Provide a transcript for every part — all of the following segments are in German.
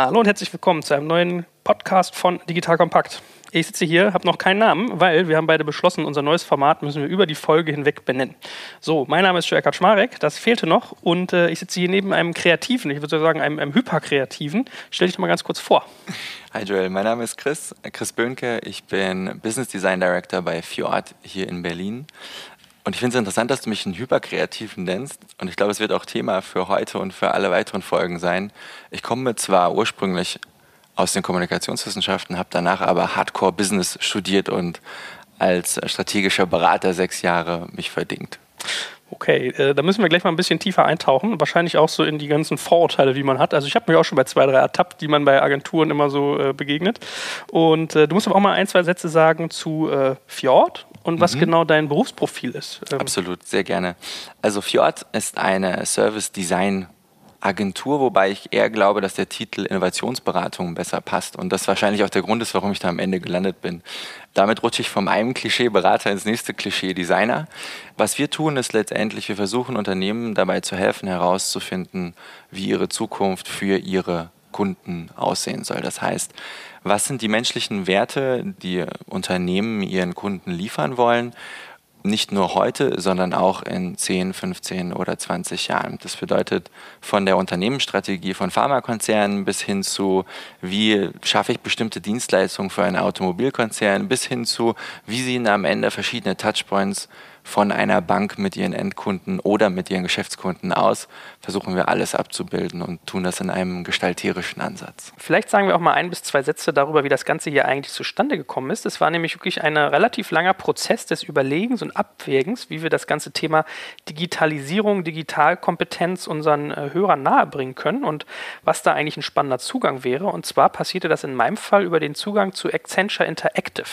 Hallo und herzlich willkommen zu einem neuen Podcast von Digital Kompakt. Ich sitze hier, habe noch keinen Namen, weil wir haben beide beschlossen, unser neues Format müssen wir über die Folge hinweg benennen. So, mein Name ist Jörg Schmarek, das fehlte noch und äh, ich sitze hier neben einem Kreativen, ich würde sagen einem, einem Hyperkreativen. Stell dich doch mal ganz kurz vor. Hi Joel, mein Name ist Chris, Chris Böhnke. Ich bin Business Design Director bei Fjord hier in Berlin. Und ich finde es interessant, dass du mich einen Hyperkreativen nennst. Und ich glaube, es wird auch Thema für heute und für alle weiteren Folgen sein. Ich komme zwar ursprünglich aus den Kommunikationswissenschaften, habe danach aber Hardcore Business studiert und als strategischer Berater sechs Jahre mich verdingt. Okay, äh, da müssen wir gleich mal ein bisschen tiefer eintauchen. Wahrscheinlich auch so in die ganzen Vorurteile, die man hat. Also ich habe mich auch schon bei zwei, drei ertappt, die man bei Agenturen immer so äh, begegnet. Und äh, du musst aber auch mal ein, zwei Sätze sagen zu äh, Fjord und was mhm. genau dein Berufsprofil ist. Ähm. Absolut, sehr gerne. Also Fjord ist eine Service Design Agentur, wobei ich eher glaube, dass der Titel Innovationsberatung besser passt und das wahrscheinlich auch der Grund ist, warum ich da am Ende gelandet bin. Damit rutsche ich vom einem Klischee Berater ins nächste Klischee Designer. Was wir tun, ist letztendlich, wir versuchen Unternehmen dabei zu helfen, herauszufinden, wie ihre Zukunft für ihre Kunden aussehen soll. Das heißt, was sind die menschlichen Werte, die Unternehmen ihren Kunden liefern wollen? nicht nur heute, sondern auch in 10, 15 oder 20 Jahren. Das bedeutet von der Unternehmensstrategie von Pharmakonzernen bis hin zu, wie schaffe ich bestimmte Dienstleistungen für einen Automobilkonzern, bis hin zu, wie sehen am Ende verschiedene Touchpoints von einer Bank mit ihren Endkunden oder mit ihren Geschäftskunden aus, versuchen wir alles abzubilden und tun das in einem gestalterischen Ansatz. Vielleicht sagen wir auch mal ein bis zwei Sätze darüber, wie das Ganze hier eigentlich zustande gekommen ist. Es war nämlich wirklich ein relativ langer Prozess des Überlegens und Abwägens, wie wir das ganze Thema Digitalisierung, Digitalkompetenz unseren äh, Hörern nahebringen können und was da eigentlich ein spannender Zugang wäre. Und zwar passierte das in meinem Fall über den Zugang zu Accenture Interactive.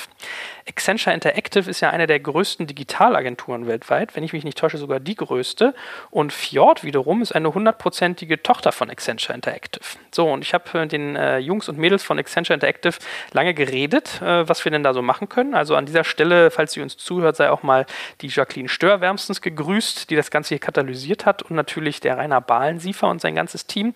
Accenture Interactive ist ja eine der größten Digitalagenturen weltweit, wenn ich mich nicht täusche, sogar die größte. Und Fjord wiederum ist eine hundertprozentige Tochter von Accenture Interactive. So, und ich habe mit den äh, Jungs und Mädels von Accenture Interactive lange geredet, äh, was wir denn da so machen können. Also an dieser Stelle, falls sie uns zuhört, sei auch mal die Jacqueline Stör wärmstens gegrüßt, die das Ganze hier katalysiert hat und natürlich der Rainer Bahlensiefer und sein ganzes Team.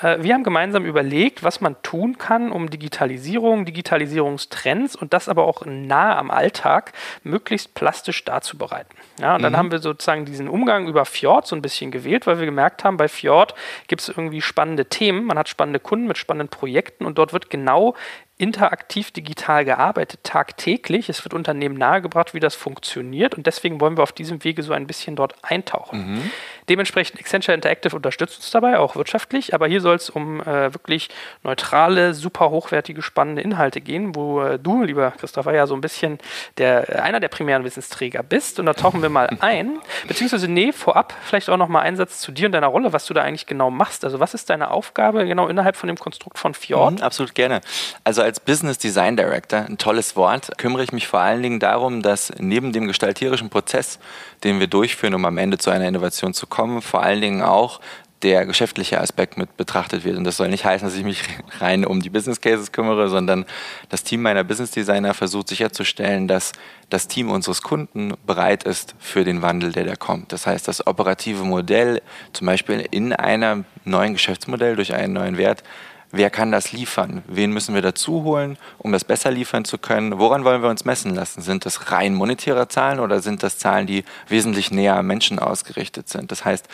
Äh, wir haben gemeinsam überlegt, was man tun kann, um Digitalisierung, Digitalisierungstrends und das aber auch nah nahe am Alltag möglichst plastisch darzubereiten. Ja, und dann mhm. haben wir sozusagen diesen Umgang über Fjord so ein bisschen gewählt, weil wir gemerkt haben, bei Fjord gibt es irgendwie spannende Themen, man hat spannende Kunden mit spannenden Projekten und dort wird genau interaktiv digital gearbeitet, tagtäglich. Es wird Unternehmen nahegebracht, wie das funktioniert und deswegen wollen wir auf diesem Wege so ein bisschen dort eintauchen. Mhm. Dementsprechend Accenture Interactive unterstützt uns dabei, auch wirtschaftlich, aber hier soll es um äh, wirklich neutrale, super hochwertige, spannende Inhalte gehen, wo äh, du, lieber Christopher, ja so ein bisschen der, einer der primären Wissensträger bist und da tauchen wir mal ein, beziehungsweise nee, vorab vielleicht auch nochmal ein Satz zu dir und deiner Rolle, was du da eigentlich genau machst. Also was ist deine Aufgabe genau innerhalb von dem Konstrukt von Fjord? Mhm, absolut gerne. Also als Business Design Director, ein tolles Wort, kümmere ich mich vor allen Dingen darum, dass neben dem gestalterischen Prozess, den wir durchführen, um am Ende zu einer Innovation zu kommen, vor allen Dingen auch der geschäftliche Aspekt mit betrachtet wird. Und das soll nicht heißen, dass ich mich rein um die Business Cases kümmere, sondern das Team meiner Business Designer versucht sicherzustellen, dass das Team unseres Kunden bereit ist für den Wandel, der da kommt. Das heißt, das operative Modell, zum Beispiel in einem neuen Geschäftsmodell durch einen neuen Wert, wer kann das liefern? Wen müssen wir dazu holen, um das besser liefern zu können? Woran wollen wir uns messen lassen? Sind das rein monetäre Zahlen oder sind das Zahlen, die wesentlich näher am Menschen ausgerichtet sind? Das heißt,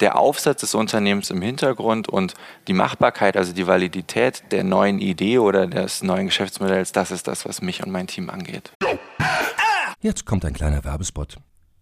der Aufsatz des Unternehmens im Hintergrund und die Machbarkeit, also die Validität der neuen Idee oder des neuen Geschäftsmodells, das ist das, was mich und mein Team angeht. Jetzt kommt ein kleiner Werbespot.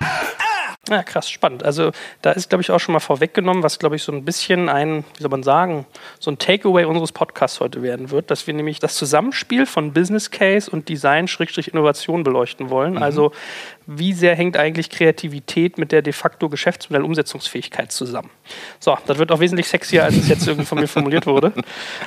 Hey! Ja, krass, spannend. Also da ist, glaube ich, auch schon mal vorweggenommen, was, glaube ich, so ein bisschen ein, wie soll man sagen, so ein Takeaway unseres Podcasts heute werden wird, dass wir nämlich das Zusammenspiel von Business Case und Design-Innovation beleuchten wollen. Mhm. Also wie sehr hängt eigentlich Kreativität mit der de facto Geschäftsmodell-Umsetzungsfähigkeit zusammen. So, das wird auch wesentlich sexier, als es jetzt irgendwie von mir formuliert wurde.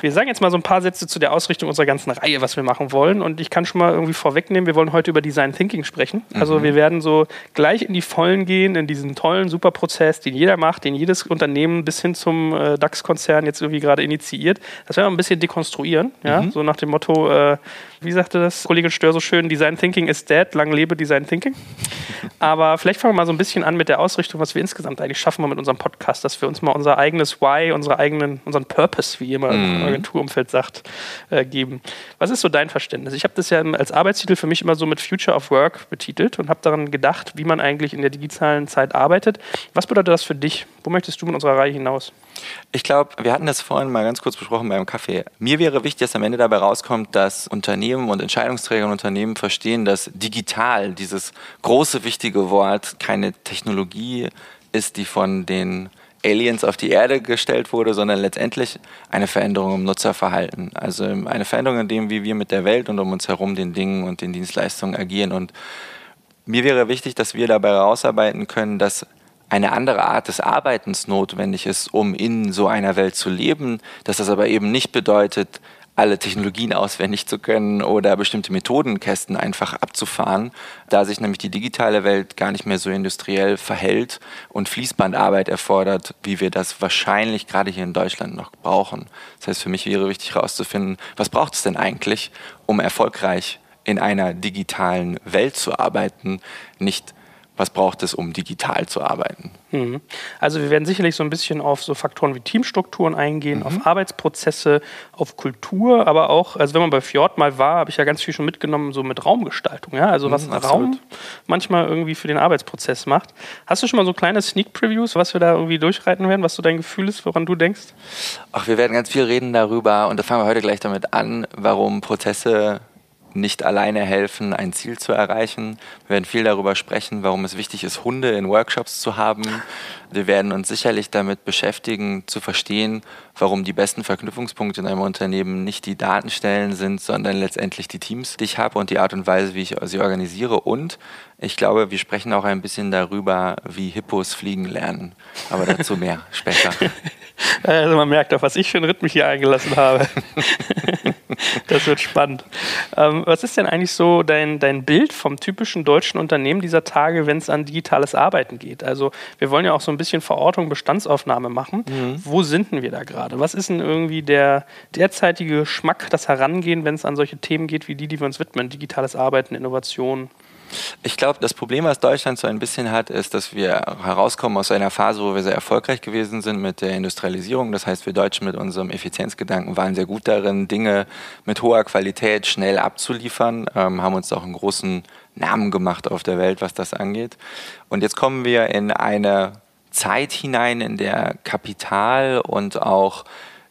Wir sagen jetzt mal so ein paar Sätze zu der Ausrichtung unserer ganzen Reihe, was wir machen wollen. Und ich kann schon mal irgendwie vorwegnehmen, wir wollen heute über Design Thinking sprechen. Also mhm. wir werden so gleich in die Vollen gehen, in diesen tollen, super Prozess, den jeder macht, den jedes Unternehmen bis hin zum äh, DAX-Konzern jetzt irgendwie gerade initiiert. Das werden wir ein bisschen dekonstruieren, ja? Mhm. so nach dem Motto, äh, wie sagte das Kollegin Stör so schön, Design Thinking is dead, lang lebe Design Thinking. Aber vielleicht fangen wir mal so ein bisschen an mit der Ausrichtung, was wir insgesamt eigentlich schaffen wir mit unserem Podcast, dass wir uns mal unser eigenes Why, unsere eigenen, unseren Purpose, wie jemand mm. im Agenturumfeld sagt, äh, geben. Was ist so dein Verständnis? Ich habe das ja als Arbeitstitel für mich immer so mit Future of Work betitelt und habe daran gedacht, wie man eigentlich in der digitalen Zeit arbeitet. Was bedeutet das für dich? Wo möchtest du mit unserer Reihe hinaus? Ich glaube, wir hatten das vorhin mal ganz kurz besprochen beim Kaffee. Mir wäre wichtig, dass am Ende dabei rauskommt, dass Unternehmen und Entscheidungsträger und Unternehmen verstehen, dass digital, dieses große, wichtige Wort, keine Technologie ist, die von den Aliens auf die Erde gestellt wurde, sondern letztendlich eine Veränderung im Nutzerverhalten. Also eine Veränderung in dem, wie wir mit der Welt und um uns herum den Dingen und den Dienstleistungen agieren. Und mir wäre wichtig, dass wir dabei herausarbeiten können, dass eine andere Art des Arbeitens notwendig ist, um in so einer Welt zu leben, dass das aber eben nicht bedeutet, alle Technologien auswendig zu können oder bestimmte Methodenkästen einfach abzufahren, da sich nämlich die digitale Welt gar nicht mehr so industriell verhält und Fließbandarbeit erfordert, wie wir das wahrscheinlich gerade hier in Deutschland noch brauchen. Das heißt, für mich wäre wichtig herauszufinden, was braucht es denn eigentlich, um erfolgreich in einer digitalen Welt zu arbeiten, nicht was braucht es, um digital zu arbeiten. Mhm. Also wir werden sicherlich so ein bisschen auf so Faktoren wie Teamstrukturen eingehen, mhm. auf Arbeitsprozesse, auf Kultur, aber auch, also wenn man bei Fjord mal war, habe ich ja ganz viel schon mitgenommen, so mit Raumgestaltung, ja, also was mhm, Raum manchmal irgendwie für den Arbeitsprozess macht. Hast du schon mal so kleine Sneak Previews, was wir da irgendwie durchreiten werden, was so dein Gefühl ist, woran du denkst? Ach, wir werden ganz viel reden darüber und da fangen wir heute gleich damit an, warum Prozesse nicht alleine helfen, ein Ziel zu erreichen. Wir werden viel darüber sprechen, warum es wichtig ist, Hunde in Workshops zu haben. Wir werden uns sicherlich damit beschäftigen, zu verstehen, warum die besten Verknüpfungspunkte in einem Unternehmen nicht die Datenstellen sind, sondern letztendlich die Teams, die ich habe und die Art und Weise, wie ich sie organisiere. Und ich glaube, wir sprechen auch ein bisschen darüber, wie Hippos fliegen lernen. Aber dazu mehr später. Also man merkt auch, was ich für einen Rhythmus hier eingelassen habe. das wird spannend. Ähm, was ist denn eigentlich so dein, dein Bild vom typischen deutschen Unternehmen dieser Tage, wenn es an digitales Arbeiten geht? Also wir wollen ja auch so ein bisschen Verortung, Bestandsaufnahme machen. Mhm. Wo sind denn wir da gerade? Was ist denn irgendwie der derzeitige Geschmack, das Herangehen, wenn es an solche Themen geht wie die, die wir uns widmen? Digitales Arbeiten, Innovation? Ich glaube, das Problem, was Deutschland so ein bisschen hat, ist, dass wir herauskommen aus einer Phase, wo wir sehr erfolgreich gewesen sind mit der Industrialisierung. Das heißt, wir Deutschen mit unserem Effizienzgedanken waren sehr gut darin, Dinge mit hoher Qualität schnell abzuliefern, ähm, haben uns auch einen großen Namen gemacht auf der Welt, was das angeht. Und jetzt kommen wir in eine Zeit hinein, in der Kapital und auch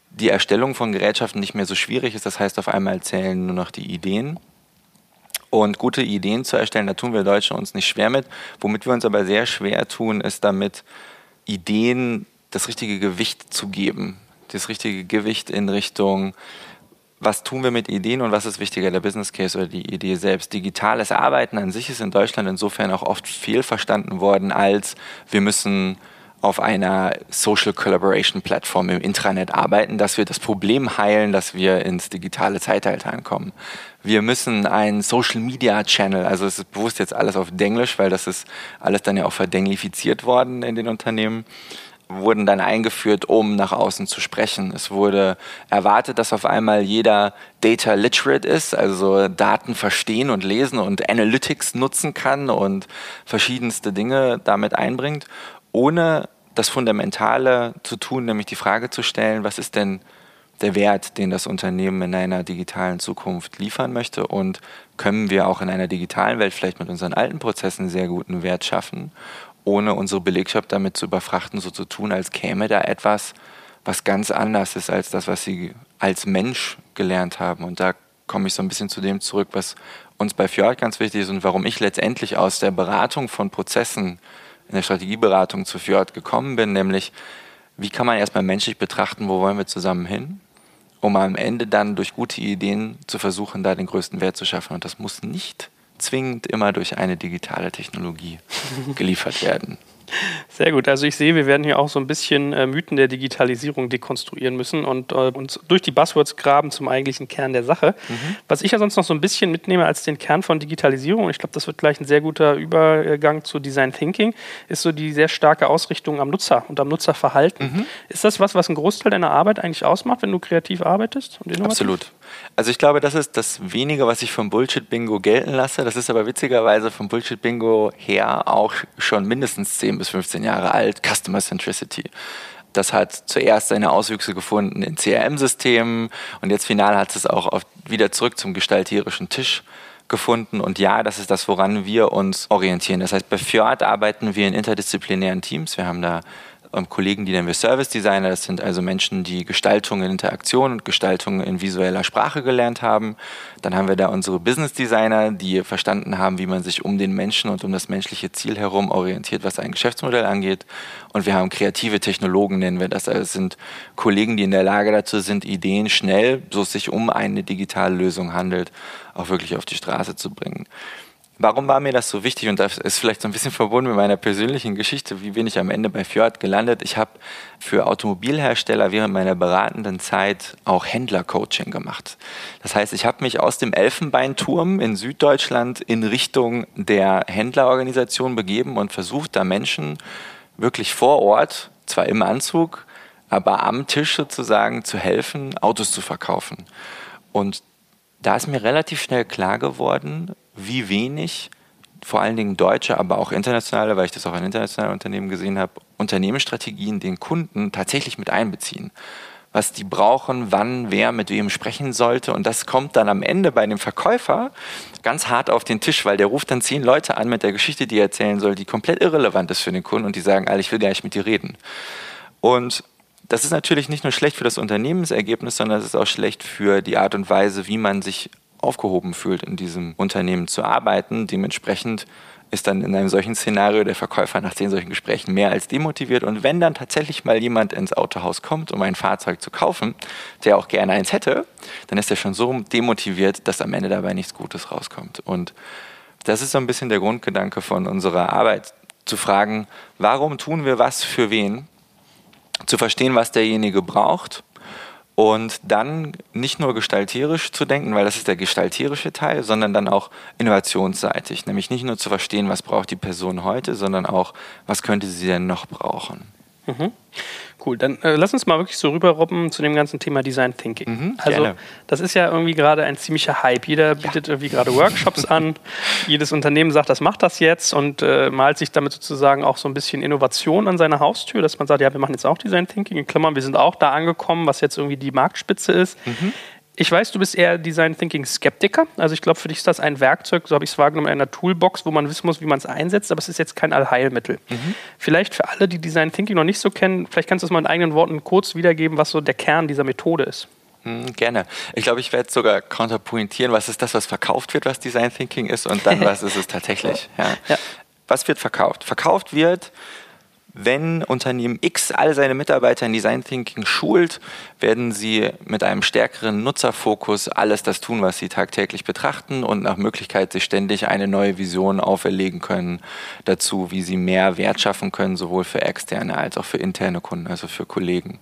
die Erstellung von Gerätschaften nicht mehr so schwierig ist. Das heißt, auf einmal zählen nur noch die Ideen und gute Ideen zu erstellen. Da tun wir Deutschen uns nicht schwer mit. Womit wir uns aber sehr schwer tun, ist damit, Ideen das richtige Gewicht zu geben. Das richtige Gewicht in Richtung, was tun wir mit Ideen und was ist wichtiger, der Business Case oder die Idee selbst. Digitales Arbeiten an sich ist in Deutschland insofern auch oft fehlverstanden worden, als wir müssen auf einer Social Collaboration Plattform im Intranet arbeiten, dass wir das Problem heilen, dass wir ins digitale Zeitalter ankommen. Wir müssen einen Social Media Channel, also es ist bewusst jetzt alles auf Denglisch, weil das ist alles dann ja auch verdenglifiziert worden in den Unternehmen. wurden dann eingeführt, um nach außen zu sprechen. Es wurde erwartet, dass auf einmal jeder Data Literate ist, also Daten verstehen und lesen und Analytics nutzen kann und verschiedenste Dinge damit einbringt, ohne das Fundamentale zu tun, nämlich die Frage zu stellen, was ist denn der Wert, den das Unternehmen in einer digitalen Zukunft liefern möchte und können wir auch in einer digitalen Welt vielleicht mit unseren alten Prozessen sehr guten Wert schaffen, ohne unsere Belegschaft damit zu überfrachten, so zu tun, als käme da etwas, was ganz anders ist als das, was sie als Mensch gelernt haben. Und da komme ich so ein bisschen zu dem zurück, was uns bei Fjord ganz wichtig ist und warum ich letztendlich aus der Beratung von Prozessen in der Strategieberatung zu Fjord gekommen bin, nämlich wie kann man erstmal menschlich betrachten, wo wollen wir zusammen hin, um am Ende dann durch gute Ideen zu versuchen, da den größten Wert zu schaffen. Und das muss nicht zwingend immer durch eine digitale Technologie geliefert werden. Sehr gut. Also ich sehe, wir werden hier auch so ein bisschen äh, Mythen der Digitalisierung dekonstruieren müssen und äh, uns durch die Buzzwords graben zum eigentlichen Kern der Sache. Mhm. Was ich ja sonst noch so ein bisschen mitnehme als den Kern von Digitalisierung, und ich glaube, das wird gleich ein sehr guter Übergang zu Design Thinking, ist so die sehr starke Ausrichtung am Nutzer und am Nutzerverhalten. Mhm. Ist das was, was einen Großteil deiner Arbeit eigentlich ausmacht, wenn du kreativ arbeitest? Absolut. Also ich glaube, das ist das wenige, was ich vom Bullshit-Bingo gelten lasse. Das ist aber witzigerweise vom Bullshit-Bingo her auch schon mindestens 10 bis 15 Jahre alt. Customer Centricity. Das hat zuerst seine Auswüchse gefunden in CRM-Systemen und jetzt final hat es auch wieder zurück zum gestalterischen Tisch gefunden. Und ja, das ist das, woran wir uns orientieren. Das heißt, bei Fjord arbeiten wir in interdisziplinären Teams. Wir haben da ähm, Kollegen, die nennen wir Service Designer. Das sind also Menschen, die Gestaltung in Interaktion und Gestaltung in visueller Sprache gelernt haben. Dann haben wir da unsere Business Designer, die verstanden haben, wie man sich um den Menschen und um das menschliche Ziel herum orientiert, was ein Geschäftsmodell angeht. Und wir haben kreative Technologen, nennen wir das. Also es sind Kollegen, die in der Lage dazu sind, Ideen schnell, so es sich um eine digitale Lösung handelt, auch wirklich auf die Straße zu bringen. Warum war mir das so wichtig? Und das ist vielleicht so ein bisschen verbunden mit meiner persönlichen Geschichte. Wie bin ich am Ende bei Fjord gelandet? Ich habe für Automobilhersteller während meiner beratenden Zeit auch Händlercoaching gemacht. Das heißt, ich habe mich aus dem Elfenbeinturm in Süddeutschland in Richtung der Händlerorganisation begeben und versucht, da Menschen wirklich vor Ort, zwar im Anzug, aber am Tisch sozusagen zu helfen, Autos zu verkaufen. Und da ist mir relativ schnell klar geworden, wie wenig vor allen Dingen deutsche, aber auch internationale, weil ich das auch in internationalen Unternehmen gesehen habe, Unternehmensstrategien den Kunden tatsächlich mit einbeziehen. Was die brauchen, wann, wer mit wem sprechen sollte. Und das kommt dann am Ende bei dem Verkäufer ganz hart auf den Tisch, weil der ruft dann zehn Leute an mit der Geschichte, die er erzählen soll, die komplett irrelevant ist für den Kunden und die sagen, ich will gar nicht mit dir reden. Und das ist natürlich nicht nur schlecht für das Unternehmensergebnis, sondern es ist auch schlecht für die Art und Weise, wie man sich aufgehoben fühlt, in diesem Unternehmen zu arbeiten. Dementsprechend ist dann in einem solchen Szenario der Verkäufer nach zehn solchen Gesprächen mehr als demotiviert. Und wenn dann tatsächlich mal jemand ins Autohaus kommt, um ein Fahrzeug zu kaufen, der auch gerne eins hätte, dann ist er schon so demotiviert, dass am Ende dabei nichts Gutes rauskommt. Und das ist so ein bisschen der Grundgedanke von unserer Arbeit, zu fragen, warum tun wir was für wen, zu verstehen, was derjenige braucht und dann nicht nur gestalterisch zu denken, weil das ist der gestalterische Teil, sondern dann auch innovationsseitig, nämlich nicht nur zu verstehen, was braucht die Person heute, sondern auch, was könnte sie denn noch brauchen. Mhm. Cool, dann äh, lass uns mal wirklich so rüberrobben zu dem ganzen Thema Design Thinking. Mhm, also gerne. das ist ja irgendwie gerade ein ziemlicher Hype. Jeder bietet ja. irgendwie gerade Workshops an. Jedes Unternehmen sagt, das macht das jetzt und äh, malt sich damit sozusagen auch so ein bisschen Innovation an seine Haustür, dass man sagt, ja, wir machen jetzt auch Design Thinking. In Klammern, wir sind auch da angekommen, was jetzt irgendwie die Marktspitze ist. Mhm. Ich weiß, du bist eher Design Thinking Skeptiker. Also ich glaube, für dich ist das ein Werkzeug, so habe ich es wahrgenommen, in einer Toolbox, wo man wissen muss, wie man es einsetzt, aber es ist jetzt kein Allheilmittel. Mhm. Vielleicht für alle, die Design Thinking noch nicht so kennen, vielleicht kannst du es mal in eigenen Worten kurz wiedergeben, was so der Kern dieser Methode ist. Mhm, gerne. Ich glaube, ich werde sogar kontrapointieren, was ist das, was verkauft wird, was Design Thinking ist und dann, was ist es tatsächlich. Ja. Ja. Was wird verkauft? Verkauft wird wenn Unternehmen X alle seine Mitarbeiter in Design Thinking schult, werden sie mit einem stärkeren Nutzerfokus alles das tun, was sie tagtäglich betrachten und nach Möglichkeit sich ständig eine neue Vision auferlegen können dazu, wie sie mehr Wert schaffen können, sowohl für externe als auch für interne Kunden, also für Kollegen.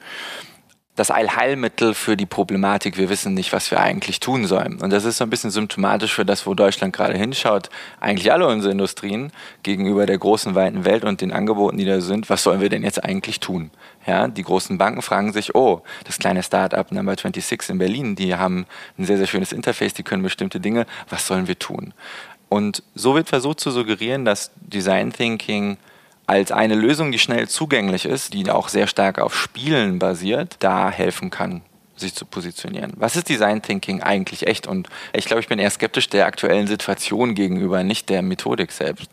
Das Allheilmittel für die Problematik, wir wissen nicht, was wir eigentlich tun sollen. Und das ist so ein bisschen symptomatisch für das, wo Deutschland gerade hinschaut. Eigentlich alle unsere Industrien gegenüber der großen, weiten Welt und den Angeboten, die da sind, was sollen wir denn jetzt eigentlich tun? Ja, die großen Banken fragen sich, oh, das kleine Start-up Number 26 in Berlin, die haben ein sehr, sehr schönes Interface, die können bestimmte Dinge, was sollen wir tun? Und so wird versucht zu suggerieren, dass Design Thinking als eine Lösung, die schnell zugänglich ist, die auch sehr stark auf Spielen basiert, da helfen kann, sich zu positionieren. Was ist Design Thinking eigentlich echt? Und ich glaube, ich bin eher skeptisch der aktuellen Situation gegenüber, nicht der Methodik selbst.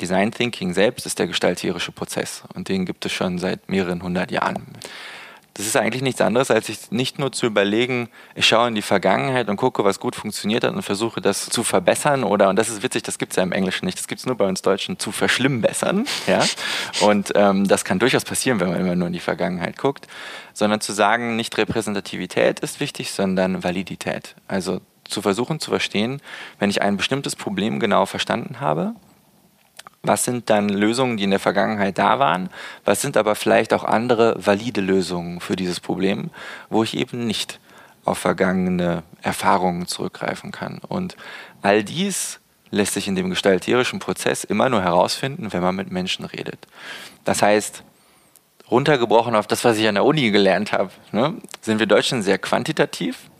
Design Thinking selbst ist der gestalterische Prozess und den gibt es schon seit mehreren hundert Jahren. Das ist eigentlich nichts anderes, als sich nicht nur zu überlegen, ich schaue in die Vergangenheit und gucke, was gut funktioniert hat und versuche das zu verbessern oder, und das ist witzig, das gibt es ja im Englischen nicht, das gibt es nur bei uns Deutschen, zu verschlimmbessern. Ja? Und ähm, das kann durchaus passieren, wenn man immer nur in die Vergangenheit guckt, sondern zu sagen, nicht Repräsentativität ist wichtig, sondern Validität. Also zu versuchen zu verstehen, wenn ich ein bestimmtes Problem genau verstanden habe, was sind dann Lösungen, die in der Vergangenheit da waren? Was sind aber vielleicht auch andere valide Lösungen für dieses Problem, wo ich eben nicht auf vergangene Erfahrungen zurückgreifen kann? Und all dies lässt sich in dem gestalterischen Prozess immer nur herausfinden, wenn man mit Menschen redet. Das heißt, runtergebrochen auf das, was ich an der Uni gelernt habe, ne, sind wir Deutschen sehr quantitativ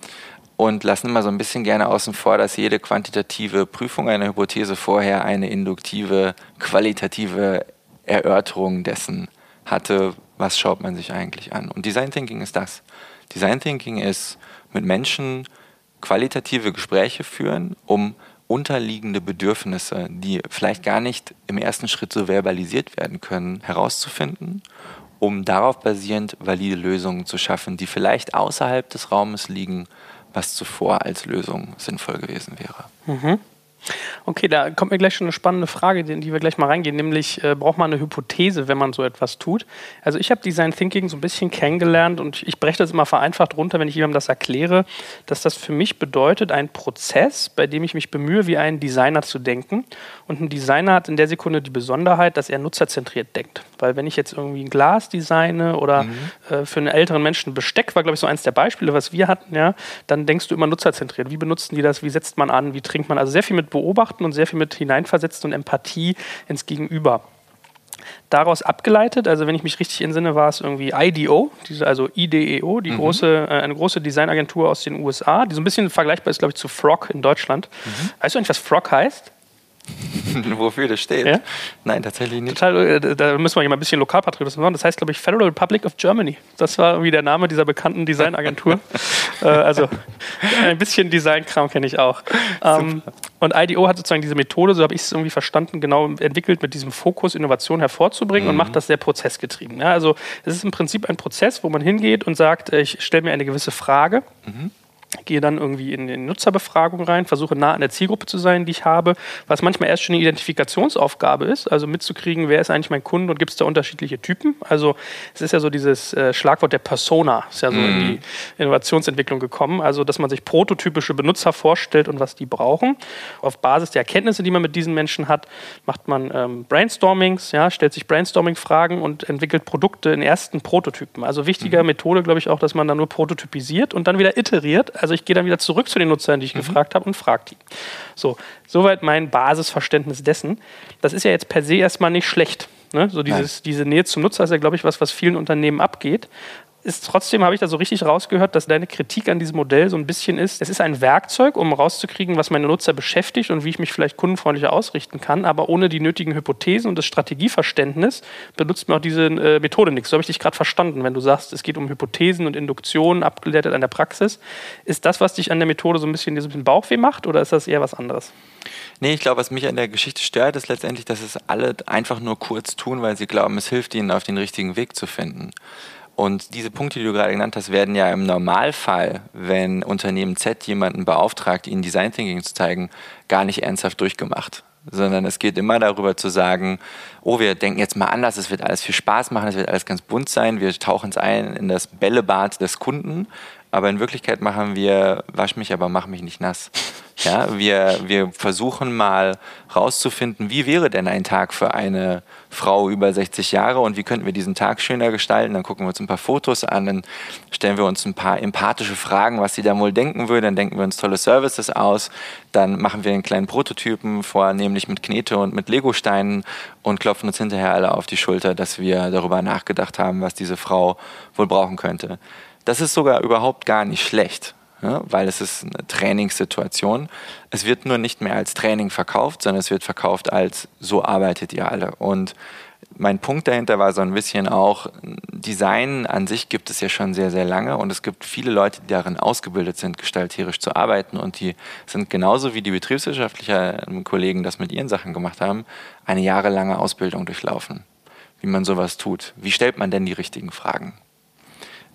und lassen immer so ein bisschen gerne außen vor, dass jede quantitative Prüfung einer Hypothese vorher eine induktive, qualitative Erörterung dessen hatte, was schaut man sich eigentlich an. Und Design Thinking ist das. Design Thinking ist mit Menschen qualitative Gespräche führen, um unterliegende Bedürfnisse, die vielleicht gar nicht im ersten Schritt so verbalisiert werden können, herauszufinden, um darauf basierend valide Lösungen zu schaffen, die vielleicht außerhalb des Raumes liegen, was zuvor als Lösung sinnvoll gewesen wäre. Mhm. Okay, da kommt mir gleich schon eine spannende Frage, in die wir gleich mal reingehen, nämlich äh, braucht man eine Hypothese, wenn man so etwas tut? Also ich habe Design Thinking so ein bisschen kennengelernt und ich breche das immer vereinfacht runter, wenn ich jemandem das erkläre, dass das für mich bedeutet, ein Prozess, bei dem ich mich bemühe, wie ein Designer zu denken. Und ein Designer hat in der Sekunde die Besonderheit, dass er nutzerzentriert denkt. Weil wenn ich jetzt irgendwie ein Glas designe oder mhm. äh, für einen älteren Menschen Besteck, war glaube ich so eins der Beispiele, was wir hatten, ja, dann denkst du immer nutzerzentriert. Wie benutzen die das? Wie setzt man an? Wie trinkt man? Also sehr viel mit beobachten und sehr viel mit hineinversetzen und Empathie ins Gegenüber. Daraus abgeleitet, also wenn ich mich richtig entsinne, war es irgendwie IDEO, diese, also IDEO, die mhm. große, äh, eine große Designagentur aus den USA, die so ein bisschen vergleichbar ist, glaube ich, zu Frog in Deutschland. Mhm. Weißt du eigentlich, was Frog heißt? Wofür das steht? Ja? Nein, tatsächlich nicht. Total, äh, da müssen wir hier mal ein bisschen Lokalpatriotismus machen. Das heißt, glaube ich, Federal Republic of Germany. Das war irgendwie der Name dieser bekannten Designagentur. äh, also ein bisschen Designkram kenne ich auch. Ähm, und IDO hat sozusagen diese Methode, so habe ich es irgendwie verstanden, genau entwickelt, mit diesem Fokus Innovation hervorzubringen mhm. und macht das sehr prozessgetrieben. Ja, also es ist im Prinzip ein Prozess, wo man hingeht und sagt, äh, ich stelle mir eine gewisse Frage. Mhm gehe dann irgendwie in, in Nutzerbefragung rein, versuche nah an der Zielgruppe zu sein, die ich habe, was manchmal erst schon eine Identifikationsaufgabe ist, also mitzukriegen, wer ist eigentlich mein Kunde und gibt es da unterschiedliche Typen. Also es ist ja so dieses äh, Schlagwort der Persona, ist ja so mhm. in die Innovationsentwicklung gekommen, also dass man sich prototypische Benutzer vorstellt und was die brauchen. Auf Basis der Erkenntnisse, die man mit diesen Menschen hat, macht man ähm, Brainstormings, ja, stellt sich Brainstorming-Fragen und entwickelt Produkte in ersten Prototypen. Also wichtige mhm. Methode, glaube ich, auch, dass man dann nur prototypisiert und dann wieder iteriert also ich gehe dann wieder zurück zu den Nutzern, die ich mhm. gefragt habe und frage die. So, soweit mein Basisverständnis dessen. Das ist ja jetzt per se erstmal nicht schlecht. Ne? So dieses, diese Nähe zum Nutzer ist ja, glaube ich, was, was vielen Unternehmen abgeht ist trotzdem, habe ich da so richtig rausgehört, dass deine Kritik an diesem Modell so ein bisschen ist, es ist ein Werkzeug, um rauszukriegen, was meine Nutzer beschäftigt und wie ich mich vielleicht kundenfreundlicher ausrichten kann, aber ohne die nötigen Hypothesen und das Strategieverständnis benutzt mir auch diese äh, Methode nichts. So habe ich dich gerade verstanden, wenn du sagst, es geht um Hypothesen und Induktionen, abgeleitet an der Praxis. Ist das, was dich an der Methode so ein bisschen, so ein bisschen Bauchweh macht oder ist das eher was anderes? Nee, ich glaube, was mich an der Geschichte stört, ist letztendlich, dass es alle einfach nur kurz tun, weil sie glauben, es hilft ihnen, auf den richtigen Weg zu finden. Und diese Punkte, die du gerade genannt hast, werden ja im Normalfall, wenn Unternehmen Z jemanden beauftragt, ihnen Design Thinking zu zeigen, gar nicht ernsthaft durchgemacht. Sondern es geht immer darüber zu sagen, oh, wir denken jetzt mal anders, es wird alles viel Spaß machen, es wird alles ganz bunt sein, wir tauchen es ein in das Bällebad des Kunden, aber in Wirklichkeit machen wir, wasch mich, aber mach mich nicht nass. Ja, wir, wir versuchen mal rauszufinden, wie wäre denn ein Tag für eine Frau über 60 Jahre und wie könnten wir diesen Tag schöner gestalten. Dann gucken wir uns ein paar Fotos an, dann stellen wir uns ein paar empathische Fragen, was sie da wohl denken würde. Dann denken wir uns tolle Services aus. Dann machen wir einen kleinen Prototypen, vornehmlich mit Knete und mit Legosteinen und klopfen uns hinterher alle auf die Schulter, dass wir darüber nachgedacht haben, was diese Frau wohl brauchen könnte. Das ist sogar überhaupt gar nicht schlecht ja, weil es ist eine Trainingssituation. Es wird nur nicht mehr als Training verkauft, sondern es wird verkauft als so arbeitet ihr alle. Und mein Punkt dahinter war so ein bisschen auch, Design an sich gibt es ja schon sehr, sehr lange und es gibt viele Leute, die darin ausgebildet sind, gestalterisch zu arbeiten und die sind genauso wie die betriebswirtschaftlichen Kollegen das mit ihren Sachen gemacht haben, eine jahrelange Ausbildung durchlaufen, wie man sowas tut. Wie stellt man denn die richtigen Fragen?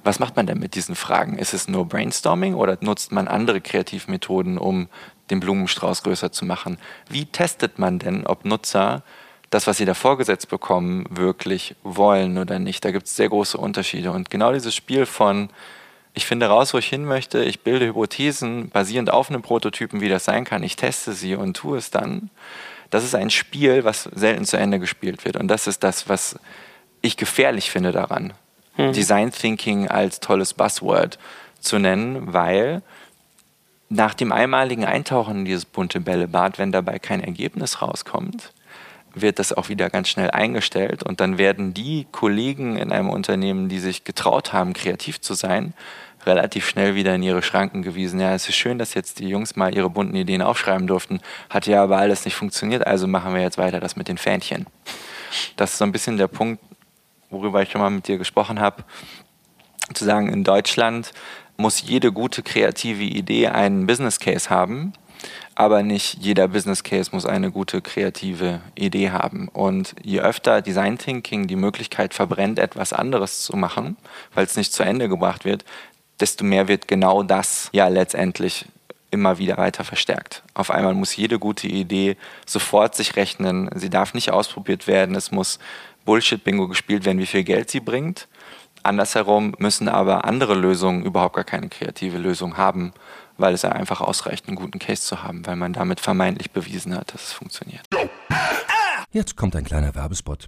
Was macht man denn mit diesen Fragen? Ist es nur Brainstorming oder nutzt man andere Kreativmethoden, um den Blumenstrauß größer zu machen? Wie testet man denn, ob Nutzer das, was sie da vorgesetzt bekommen, wirklich wollen oder nicht? Da gibt es sehr große Unterschiede. Und genau dieses Spiel von, ich finde raus, wo ich hin möchte, ich bilde Hypothesen basierend auf einem Prototypen, wie das sein kann, ich teste sie und tue es dann. Das ist ein Spiel, was selten zu Ende gespielt wird. Und das ist das, was ich gefährlich finde daran mhm. Design Thinking als tolles Buzzword zu nennen, weil nach dem einmaligen Eintauchen in dieses bunte Bällebad, wenn dabei kein Ergebnis rauskommt, wird das auch wieder ganz schnell eingestellt und dann werden die Kollegen in einem Unternehmen, die sich getraut haben, kreativ zu sein, relativ schnell wieder in ihre Schranken gewiesen. Ja, es ist schön, dass jetzt die Jungs mal ihre bunten Ideen aufschreiben durften, hat ja aber alles nicht funktioniert, also machen wir jetzt weiter das mit den Fähnchen. Das ist so ein bisschen der Punkt, worüber ich schon mal mit dir gesprochen habe, zu sagen, in Deutschland muss jede gute kreative Idee einen Business Case haben, aber nicht jeder Business Case muss eine gute kreative Idee haben. Und je öfter Design Thinking die Möglichkeit verbrennt, etwas anderes zu machen, weil es nicht zu Ende gebracht wird, desto mehr wird genau das ja letztendlich immer wieder weiter verstärkt. Auf einmal muss jede gute Idee sofort sich rechnen, sie darf nicht ausprobiert werden, es muss Bullshit-Bingo gespielt werden, wie viel Geld sie bringt. Andersherum müssen aber andere Lösungen überhaupt gar keine kreative Lösung haben, weil es einfach ausreicht, einen guten Case zu haben, weil man damit vermeintlich bewiesen hat, dass es funktioniert. Jetzt kommt ein kleiner Werbespot.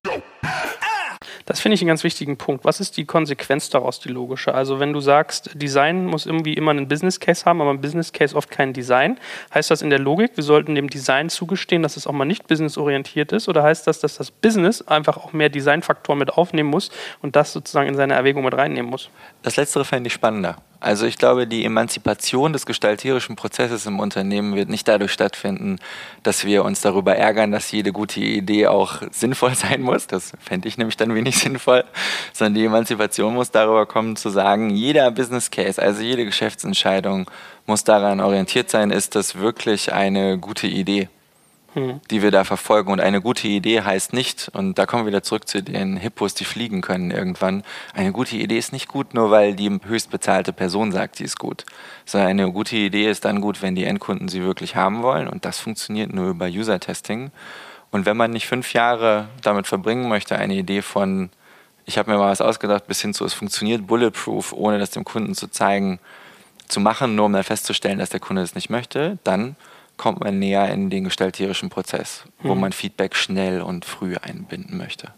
Das finde ich einen ganz wichtigen Punkt. Was ist die Konsequenz daraus, die logische? Also wenn du sagst, Design muss irgendwie immer einen Business Case haben, aber ein Business Case oft kein Design, heißt das in der Logik, wir sollten dem Design zugestehen, dass es auch mal nicht businessorientiert ist? Oder heißt das, dass das Business einfach auch mehr Designfaktoren mit aufnehmen muss und das sozusagen in seine Erwägung mit reinnehmen muss? Das Letztere fände ich spannender. Also ich glaube, die Emanzipation des gestalterischen Prozesses im Unternehmen wird nicht dadurch stattfinden, dass wir uns darüber ärgern, dass jede gute Idee auch sinnvoll sein muss. Das fände ich nämlich dann wenig sinnvoll, sondern die Emanzipation muss darüber kommen zu sagen, jeder Business Case, also jede Geschäftsentscheidung muss daran orientiert sein, ist das wirklich eine gute Idee hm. die wir da verfolgen. Und eine gute Idee heißt nicht, und da kommen wir wieder zurück zu den Hippos, die fliegen können irgendwann, eine gute Idee ist nicht gut, nur weil die höchstbezahlte Person sagt, sie ist gut. Sondern eine gute Idee ist dann gut, wenn die Endkunden sie wirklich haben wollen. Und das funktioniert nur über User-Testing. Und wenn man nicht fünf Jahre damit verbringen möchte, eine Idee von, ich habe mir mal was ausgedacht, bis hin zu, es funktioniert bulletproof, ohne das dem Kunden zu zeigen, zu machen, nur um dann festzustellen, dass der Kunde es nicht möchte, dann kommt man näher in den gestalterischen Prozess, wo Mhm. man Feedback schnell und früh einbinden möchte.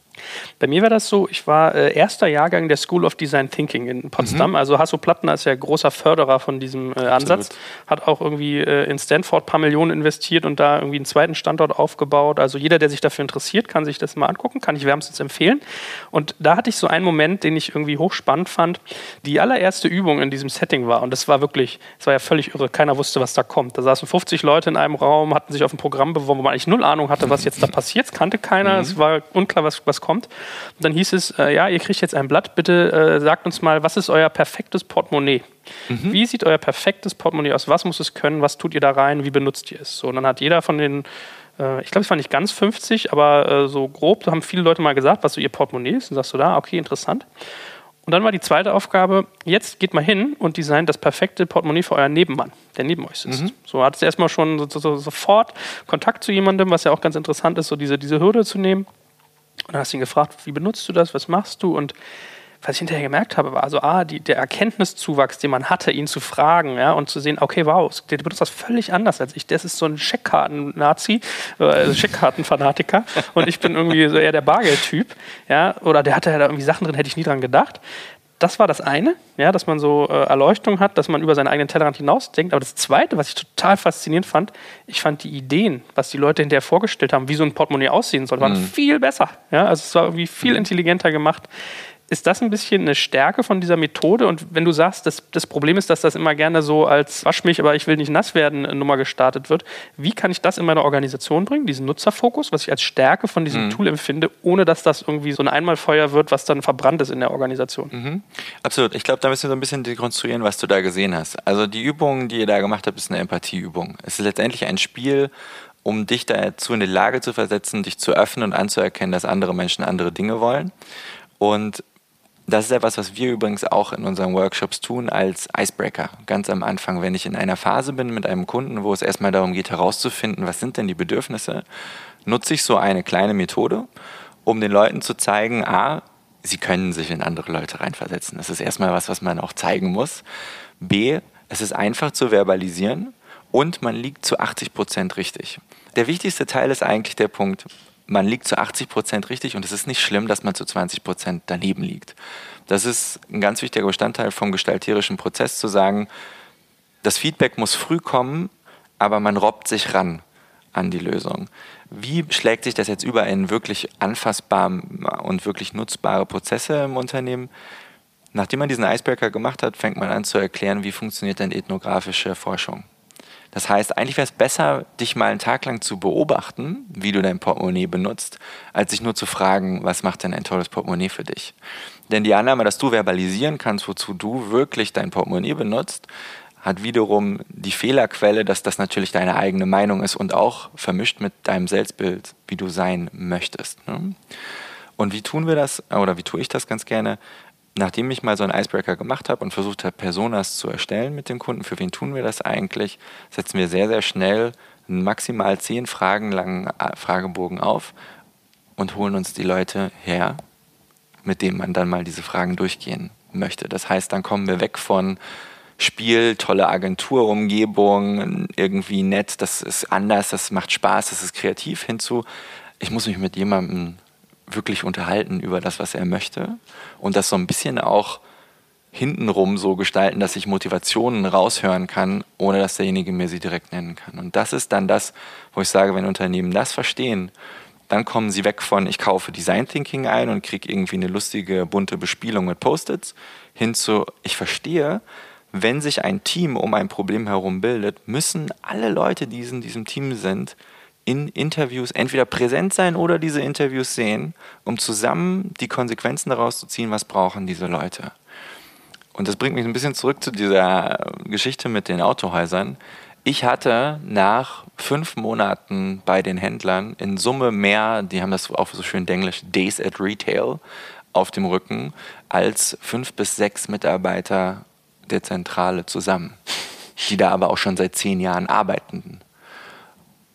Bei mir war das so, ich war äh, erster Jahrgang der School of Design Thinking in Potsdam. Mhm. Also Hasso Plattner ist ja großer Förderer von diesem äh, Ansatz. Hat auch irgendwie äh, in Stanford ein paar Millionen investiert und da irgendwie einen zweiten Standort aufgebaut. Also jeder, der sich dafür interessiert, kann sich das mal angucken, kann ich wärmstens empfehlen. Und da hatte ich so einen Moment, den ich irgendwie hochspannend fand. Die allererste Übung in diesem Setting war, und das war wirklich, das war ja völlig irre, keiner wusste, was da kommt. Da saßen 50 Leute in einem Raum, hatten sich auf ein Programm beworben, wo man eigentlich null Ahnung hatte, was jetzt da passiert. Es kannte keiner, es war unklar, was, was kommt. Und dann hieß es, äh, ja, ihr kriegt jetzt ein Blatt, bitte äh, sagt uns mal, was ist euer perfektes Portemonnaie? Wie sieht euer perfektes Portemonnaie aus? Was muss es können? Was tut ihr da rein? Wie benutzt ihr es? So, und dann hat jeder von den, äh, ich glaube, es waren nicht ganz 50, aber äh, so grob, da haben viele Leute mal gesagt, was so ihr Portemonnaie ist. Und sagst du da, okay, interessant. Und dann war die zweite Aufgabe, jetzt geht mal hin und designt das perfekte Portemonnaie für euren Nebenmann, der neben euch sitzt. So hat es erstmal schon so, so, sofort Kontakt zu jemandem, was ja auch ganz interessant ist, so diese, diese Hürde zu nehmen. Und dann hast du ihn gefragt, wie benutzt du das, was machst du? Und was ich hinterher gemerkt habe, war also A, die, der Erkenntniszuwachs, den man hatte, ihn zu fragen ja, und zu sehen, okay, wow, der benutzt das völlig anders als ich. Das ist so ein Scheckkarten-Nazi, äh, also Scheckkarten-Fanatiker und ich bin irgendwie so eher der Bargeldtyp. Ja, oder der hatte ja da irgendwie Sachen drin, hätte ich nie dran gedacht. Das war das eine, ja, dass man so äh, Erleuchtung hat, dass man über seinen eigenen Tellerrand hinausdenkt. Aber das zweite, was ich total faszinierend fand, ich fand die Ideen, was die Leute hinterher vorgestellt haben, wie so ein Portemonnaie aussehen soll, waren viel besser. Ja, also es war irgendwie viel intelligenter gemacht. Ist das ein bisschen eine Stärke von dieser Methode? Und wenn du sagst, das, das Problem ist, dass das immer gerne so als Wasch mich, aber ich will nicht nass werden äh, Nummer gestartet wird, wie kann ich das in meine Organisation bringen, diesen Nutzerfokus, was ich als Stärke von diesem Tool empfinde, ohne dass das irgendwie so ein Einmalfeuer wird, was dann verbrannt ist in der Organisation? Absolut. Ich glaube, da müssen wir so ein bisschen dekonstruieren, was du da gesehen hast. Also die Übung, die ihr da gemacht habt, ist eine Empathieübung. Es ist letztendlich ein Spiel, um dich dazu in die Lage zu versetzen, dich zu öffnen und anzuerkennen, dass andere Menschen andere Dinge wollen. Und das ist etwas, was wir übrigens auch in unseren Workshops tun als Icebreaker. Ganz am Anfang, wenn ich in einer Phase bin mit einem Kunden, wo es erstmal darum geht, herauszufinden, was sind denn die Bedürfnisse, nutze ich so eine kleine Methode, um den Leuten zu zeigen, a, sie können sich in andere Leute reinversetzen. Das ist erstmal was, was man auch zeigen muss. B, es ist einfach zu verbalisieren und man liegt zu 80 Prozent richtig. Der wichtigste Teil ist eigentlich der Punkt, man liegt zu 80 Prozent richtig und es ist nicht schlimm, dass man zu 20 Prozent daneben liegt. Das ist ein ganz wichtiger Bestandteil vom gestalterischen Prozess, zu sagen, das Feedback muss früh kommen, aber man robbt sich ran an die Lösung. Wie schlägt sich das jetzt über in wirklich anfassbare und wirklich nutzbare Prozesse im Unternehmen? Nachdem man diesen Icebreaker gemacht hat, fängt man an zu erklären, wie funktioniert denn ethnografische Forschung. Das heißt, eigentlich wäre es besser, dich mal einen Tag lang zu beobachten, wie du dein Portemonnaie benutzt, als sich nur zu fragen, was macht denn ein tolles Portemonnaie für dich. Denn die Annahme, dass du verbalisieren kannst, wozu du wirklich dein Portemonnaie benutzt, hat wiederum die Fehlerquelle, dass das natürlich deine eigene Meinung ist und auch vermischt mit deinem Selbstbild, wie du sein möchtest. Ne? Und wie tun wir das, oder wie tue ich das ganz gerne? Nachdem ich mal so einen Icebreaker gemacht habe und versucht habe, Personas zu erstellen mit dem Kunden, für wen tun wir das eigentlich, setzen wir sehr, sehr schnell einen maximal zehn Fragen langen äh, Fragebogen auf und holen uns die Leute her, mit denen man dann mal diese Fragen durchgehen möchte. Das heißt, dann kommen wir weg von Spiel, tolle Agenturumgebung, irgendwie nett, das ist anders, das macht Spaß, das ist kreativ, hinzu, ich muss mich mit jemandem wirklich unterhalten über das, was er möchte und das so ein bisschen auch hintenrum so gestalten, dass ich Motivationen raushören kann, ohne dass derjenige mir sie direkt nennen kann. Und das ist dann das, wo ich sage, wenn Unternehmen das verstehen, dann kommen sie weg von, ich kaufe Design Thinking ein und kriege irgendwie eine lustige, bunte Bespielung mit Post-its, hin zu, ich verstehe, wenn sich ein Team um ein Problem herum bildet, müssen alle Leute, die in diesem Team sind, in Interviews entweder präsent sein oder diese Interviews sehen, um zusammen die Konsequenzen daraus zu ziehen, was brauchen diese Leute. Und das bringt mich ein bisschen zurück zu dieser Geschichte mit den Autohäusern. Ich hatte nach fünf Monaten bei den Händlern in Summe mehr, die haben das auch so schön englisch, Days at Retail auf dem Rücken, als fünf bis sechs Mitarbeiter der Zentrale zusammen, die da aber auch schon seit zehn Jahren arbeiten.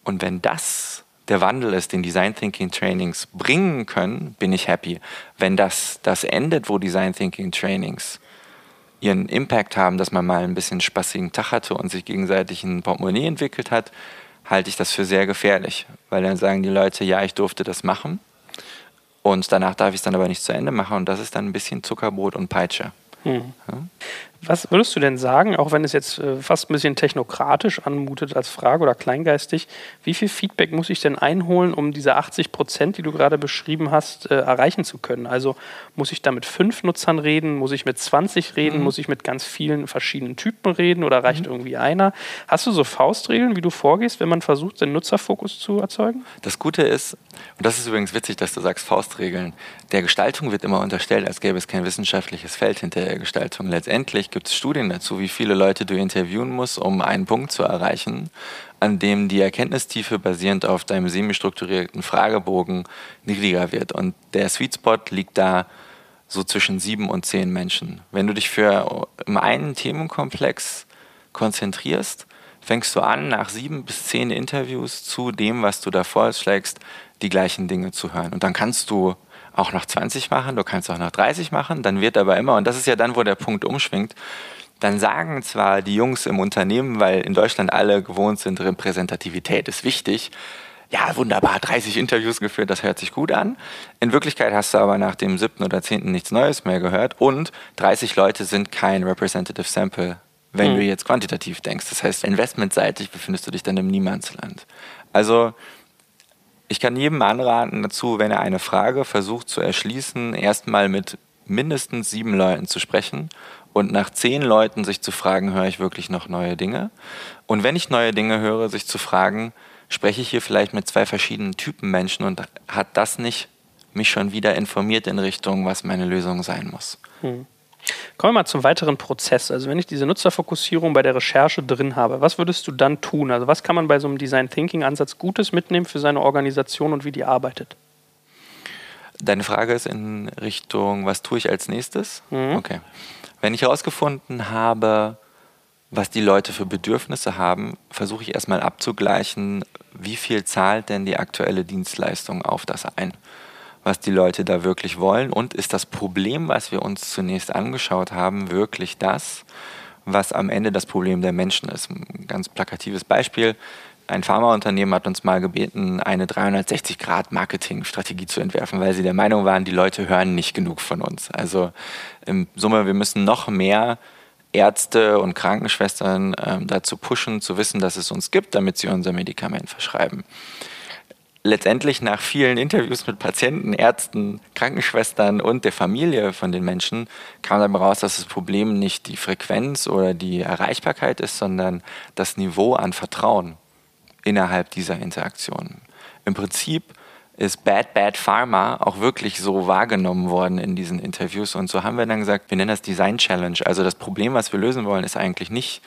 Und wenn das der Wandel ist, den Design Thinking Trainings bringen können, bin ich happy. Wenn das, das endet, wo Design Thinking Trainings ihren Impact haben, dass man mal ein bisschen spaßigen Tag hatte und sich gegenseitig ein Portemonnaie entwickelt hat, halte ich das für sehr gefährlich, weil dann sagen die Leute, ja, ich durfte das machen und danach darf ich es dann aber nicht zu Ende machen und das ist dann ein bisschen Zuckerbrot und Peitsche. Hm. Ja? Was würdest du denn sagen, auch wenn es jetzt äh, fast ein bisschen technokratisch anmutet als Frage oder kleingeistig, wie viel Feedback muss ich denn einholen, um diese 80 Prozent, die du gerade beschrieben hast, äh, erreichen zu können? Also muss ich da mit fünf Nutzern reden, muss ich mit 20 reden, mhm. muss ich mit ganz vielen verschiedenen Typen reden oder reicht mhm. irgendwie einer? Hast du so Faustregeln, wie du vorgehst, wenn man versucht, den Nutzerfokus zu erzeugen? Das Gute ist, und das ist übrigens witzig, dass du sagst Faustregeln, der Gestaltung wird immer unterstellt, als gäbe es kein wissenschaftliches Feld hinter der Gestaltung. Letztendlich Tatsächlich gibt es Studien dazu, wie viele Leute du interviewen musst, um einen Punkt zu erreichen, an dem die Erkenntnistiefe basierend auf deinem semi-strukturierten Fragebogen niedriger wird. Und der Sweet Spot liegt da so zwischen sieben und zehn Menschen. Wenn du dich für einen Themenkomplex konzentrierst, fängst du an, nach sieben bis zehn Interviews zu dem, was du da vorschlägst, die gleichen Dinge zu hören. Und dann kannst du auch nach 20 machen, du kannst auch nach 30 machen, dann wird aber immer, und das ist ja dann, wo der Punkt umschwingt, dann sagen zwar die Jungs im Unternehmen, weil in Deutschland alle gewohnt sind, Repräsentativität ist wichtig, ja, wunderbar, 30 Interviews geführt, das hört sich gut an. In Wirklichkeit hast du aber nach dem siebten oder zehnten nichts Neues mehr gehört und 30 Leute sind kein Representative Sample, wenn mhm. du jetzt quantitativ denkst. Das heißt, investmentseitig befindest du dich dann im Niemandsland. Also ich kann jedem anraten dazu, wenn er eine Frage versucht zu erschließen, erstmal mit mindestens sieben Leuten zu sprechen und nach zehn Leuten sich zu fragen, höre ich wirklich noch neue Dinge? Und wenn ich neue Dinge höre, sich zu fragen, spreche ich hier vielleicht mit zwei verschiedenen Typen Menschen und hat das nicht mich schon wieder informiert in Richtung, was meine Lösung sein muss? Hm. Kommen wir mal zum weiteren Prozess. Also wenn ich diese Nutzerfokussierung bei der Recherche drin habe, was würdest du dann tun? Also was kann man bei so einem Design Thinking Ansatz Gutes mitnehmen für seine Organisation und wie die arbeitet? Deine Frage ist in Richtung, was tue ich als nächstes? Mhm. Okay. Wenn ich herausgefunden habe, was die Leute für Bedürfnisse haben, versuche ich erstmal abzugleichen, wie viel zahlt denn die aktuelle Dienstleistung auf das ein was die Leute da wirklich wollen und ist das Problem, was wir uns zunächst angeschaut haben, wirklich das, was am Ende das Problem der Menschen ist. Ein ganz plakatives Beispiel. Ein Pharmaunternehmen hat uns mal gebeten, eine 360-Grad-Marketing-Strategie zu entwerfen, weil sie der Meinung waren, die Leute hören nicht genug von uns. Also im Summe, wir müssen noch mehr Ärzte und Krankenschwestern äh, dazu pushen, zu wissen, dass es uns gibt, damit sie unser Medikament verschreiben letztendlich nach vielen Interviews mit Patienten, Ärzten, Krankenschwestern und der Familie von den Menschen kam dann raus, dass das Problem nicht die Frequenz oder die Erreichbarkeit ist, sondern das Niveau an Vertrauen innerhalb dieser Interaktion. Im Prinzip ist Bad Bad Pharma auch wirklich so wahrgenommen worden in diesen Interviews. Und so haben wir dann gesagt, wir nennen das Design Challenge. Also das Problem, was wir lösen wollen, ist eigentlich nicht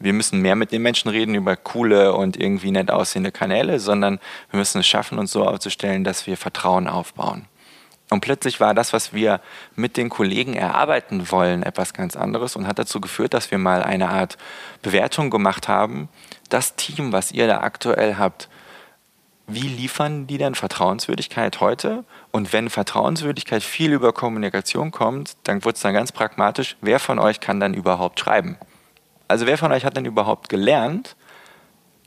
wir müssen mehr mit den Menschen reden über coole und irgendwie nett aussehende Kanäle, sondern wir müssen es schaffen, uns so aufzustellen, dass wir Vertrauen aufbauen. Und plötzlich war das, was wir mit den Kollegen erarbeiten wollen, etwas ganz anderes und hat dazu geführt, dass wir mal eine Art Bewertung gemacht haben. Das Team, was ihr da aktuell habt, wie liefern die denn Vertrauenswürdigkeit heute? Und wenn Vertrauenswürdigkeit viel über Kommunikation kommt, dann wird es dann ganz pragmatisch, wer von euch kann dann überhaupt schreiben? Also wer von euch hat denn überhaupt gelernt,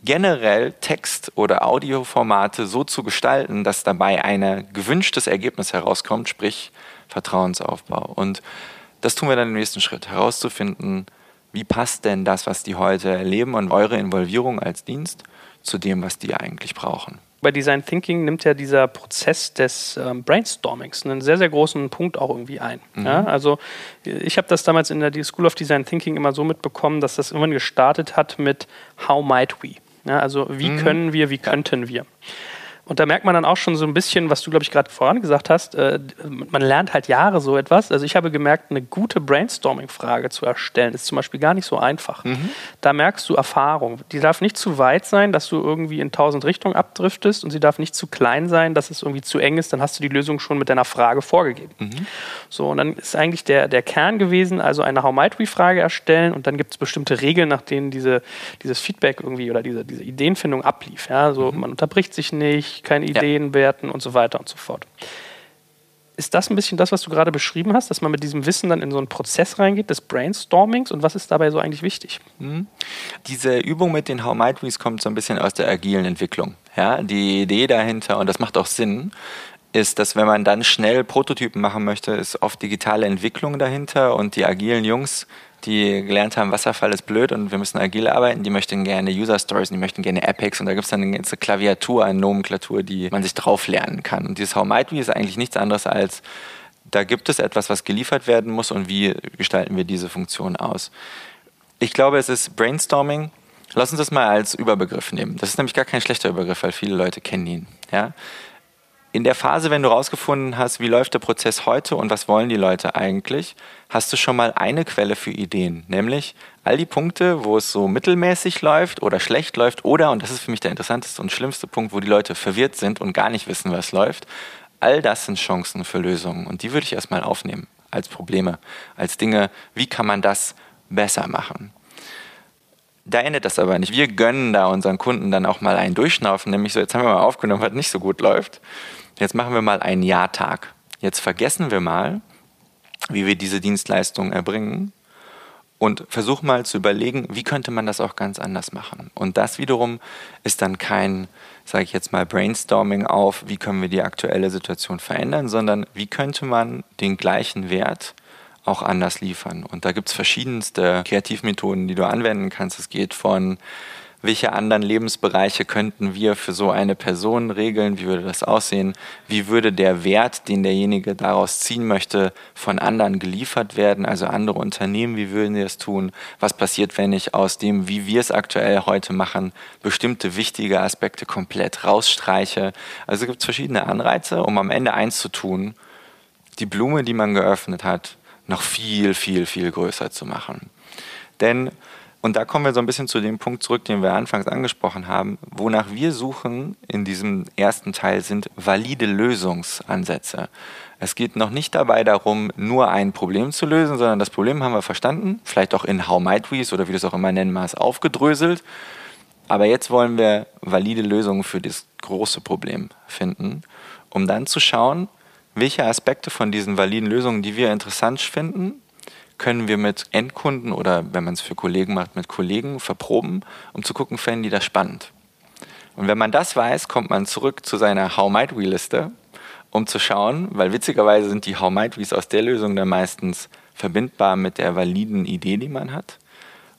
generell Text- oder Audioformate so zu gestalten, dass dabei ein gewünschtes Ergebnis herauskommt, sprich Vertrauensaufbau. Und das tun wir dann im nächsten Schritt, herauszufinden, wie passt denn das, was die heute erleben und eure Involvierung als Dienst zu dem, was die eigentlich brauchen bei Design Thinking nimmt ja dieser Prozess des ähm, Brainstormings einen sehr, sehr großen Punkt auch irgendwie ein. Mhm. Ja, also ich habe das damals in der School of Design Thinking immer so mitbekommen, dass das irgendwann gestartet hat mit How might we? Ja, also wie mhm. können wir, wie könnten wir? Und da merkt man dann auch schon so ein bisschen, was du, glaube ich, gerade vorangesagt hast, äh, man lernt halt Jahre so etwas. Also ich habe gemerkt, eine gute Brainstorming-Frage zu erstellen, ist zum Beispiel gar nicht so einfach. Mhm. Da merkst du Erfahrung. Die darf nicht zu weit sein, dass du irgendwie in tausend Richtungen abdriftest und sie darf nicht zu klein sein, dass es irgendwie zu eng ist, dann hast du die Lösung schon mit deiner Frage vorgegeben. Mhm. So, und dann ist eigentlich der, der Kern gewesen, also eine How might we-Frage erstellen und dann gibt es bestimmte Regeln, nach denen diese, dieses Feedback irgendwie oder diese, diese Ideenfindung ablief. Ja? So, mhm. Man unterbricht sich nicht, keine Ideen ja. werten und so weiter und so fort. ist das ein bisschen das, was du gerade beschrieben hast, dass man mit diesem Wissen dann in so einen Prozess reingeht, des Brainstormings und was ist dabei so eigentlich wichtig? Mhm. Diese Übung mit den How Might We's kommt so ein bisschen aus der agilen Entwicklung. Ja, die Idee dahinter, und das macht auch Sinn, ist, dass wenn man dann schnell Prototypen machen möchte, ist oft digitale Entwicklung dahinter und die agilen Jungs, die gelernt haben, Wasserfall ist blöd und wir müssen agil arbeiten, die möchten gerne User Stories, die möchten gerne Epics und da gibt es dann eine ganze Klaviatur eine Nomenklatur, die man sich drauf lernen kann. Und dieses How Might We ist eigentlich nichts anderes als, da gibt es etwas, was geliefert werden muss und wie gestalten wir diese Funktion aus. Ich glaube, es ist Brainstorming. Lass uns das mal als Überbegriff nehmen. Das ist nämlich gar kein schlechter Überbegriff, weil viele Leute kennen ihn. Ja? In der Phase, wenn du rausgefunden hast, wie läuft der Prozess heute und was wollen die Leute eigentlich, hast du schon mal eine Quelle für Ideen, nämlich all die Punkte, wo es so mittelmäßig läuft oder schlecht läuft oder, und das ist für mich der interessanteste und schlimmste Punkt, wo die Leute verwirrt sind und gar nicht wissen, was läuft, all das sind Chancen für Lösungen und die würde ich erstmal aufnehmen als Probleme, als Dinge, wie kann man das besser machen. Da endet das aber nicht. Wir gönnen da unseren Kunden dann auch mal einen Durchschnaufen, nämlich so, jetzt haben wir mal aufgenommen, was nicht so gut läuft. Jetzt machen wir mal einen Jahrtag. Jetzt vergessen wir mal, wie wir diese Dienstleistung erbringen und versuchen mal zu überlegen, wie könnte man das auch ganz anders machen. Und das wiederum ist dann kein, sage ich jetzt mal, Brainstorming auf, wie können wir die aktuelle Situation verändern, sondern wie könnte man den gleichen Wert auch anders liefern. Und da gibt es verschiedenste Kreativmethoden, die du anwenden kannst. Es geht von welche anderen Lebensbereiche könnten wir für so eine Person regeln? Wie würde das aussehen? Wie würde der Wert, den derjenige daraus ziehen möchte, von anderen geliefert werden? Also andere Unternehmen, wie würden sie das tun? Was passiert, wenn ich aus dem, wie wir es aktuell heute machen, bestimmte wichtige Aspekte komplett rausstreiche? Also gibt es verschiedene Anreize, um am Ende eins zu tun, die Blume, die man geöffnet hat, noch viel, viel, viel größer zu machen. Denn und da kommen wir so ein bisschen zu dem Punkt zurück, den wir anfangs angesprochen haben. Wonach wir suchen in diesem ersten Teil sind valide Lösungsansätze. Es geht noch nicht dabei darum, nur ein Problem zu lösen, sondern das Problem haben wir verstanden, vielleicht auch in How Might We's oder wie du es auch immer nennen magst, aufgedröselt. Aber jetzt wollen wir valide Lösungen für das große Problem finden, um dann zu schauen, welche Aspekte von diesen validen Lösungen, die wir interessant finden, können wir mit Endkunden oder wenn man es für Kollegen macht, mit Kollegen verproben, um zu gucken, fänden die das spannend. Und wenn man das weiß, kommt man zurück zu seiner How Might We Liste, um zu schauen, weil witzigerweise sind die How Might We's aus der Lösung dann meistens verbindbar mit der validen Idee, die man hat,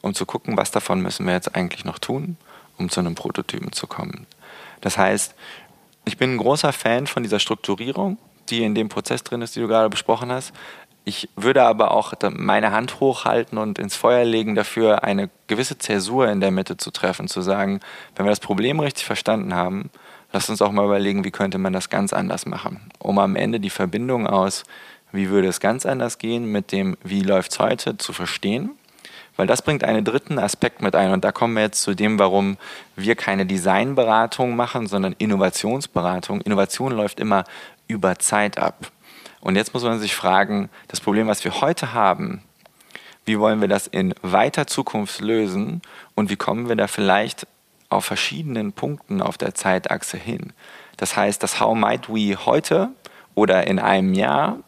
um zu gucken, was davon müssen wir jetzt eigentlich noch tun, um zu einem Prototypen zu kommen. Das heißt, ich bin ein großer Fan von dieser Strukturierung, die in dem Prozess drin ist, die du gerade besprochen hast. Ich würde aber auch meine Hand hochhalten und ins Feuer legen dafür, eine gewisse Zäsur in der Mitte zu treffen, zu sagen, wenn wir das Problem richtig verstanden haben, lasst uns auch mal überlegen, wie könnte man das ganz anders machen, um am Ende die Verbindung aus, wie würde es ganz anders gehen, mit dem, wie läuft es heute, zu verstehen. Weil das bringt einen dritten Aspekt mit ein. Und da kommen wir jetzt zu dem, warum wir keine Designberatung machen, sondern Innovationsberatung. Innovation läuft immer über Zeit ab. Und jetzt muss man sich fragen, das Problem, was wir heute haben, wie wollen wir das in weiter Zukunft lösen und wie kommen wir da vielleicht auf verschiedenen Punkten auf der Zeitachse hin? Das heißt, das How Might We heute oder in einem Jahr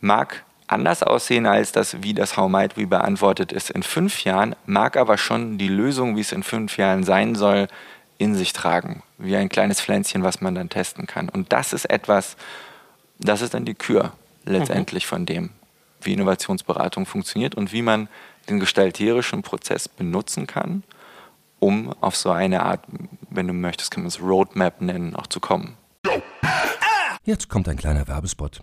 mag anders aussehen als das, wie das How Might We beantwortet ist in fünf Jahren, mag aber schon die Lösung, wie es in fünf Jahren sein soll, in sich tragen. Wie ein kleines Pflänzchen, was man dann testen kann. Und das ist etwas, das ist dann die Kür letztendlich mhm. von dem, wie Innovationsberatung funktioniert und wie man den gestalterischen Prozess benutzen kann, um auf so eine Art, wenn du möchtest, kann man es Roadmap nennen, auch zu kommen. Jetzt kommt ein kleiner Werbespot.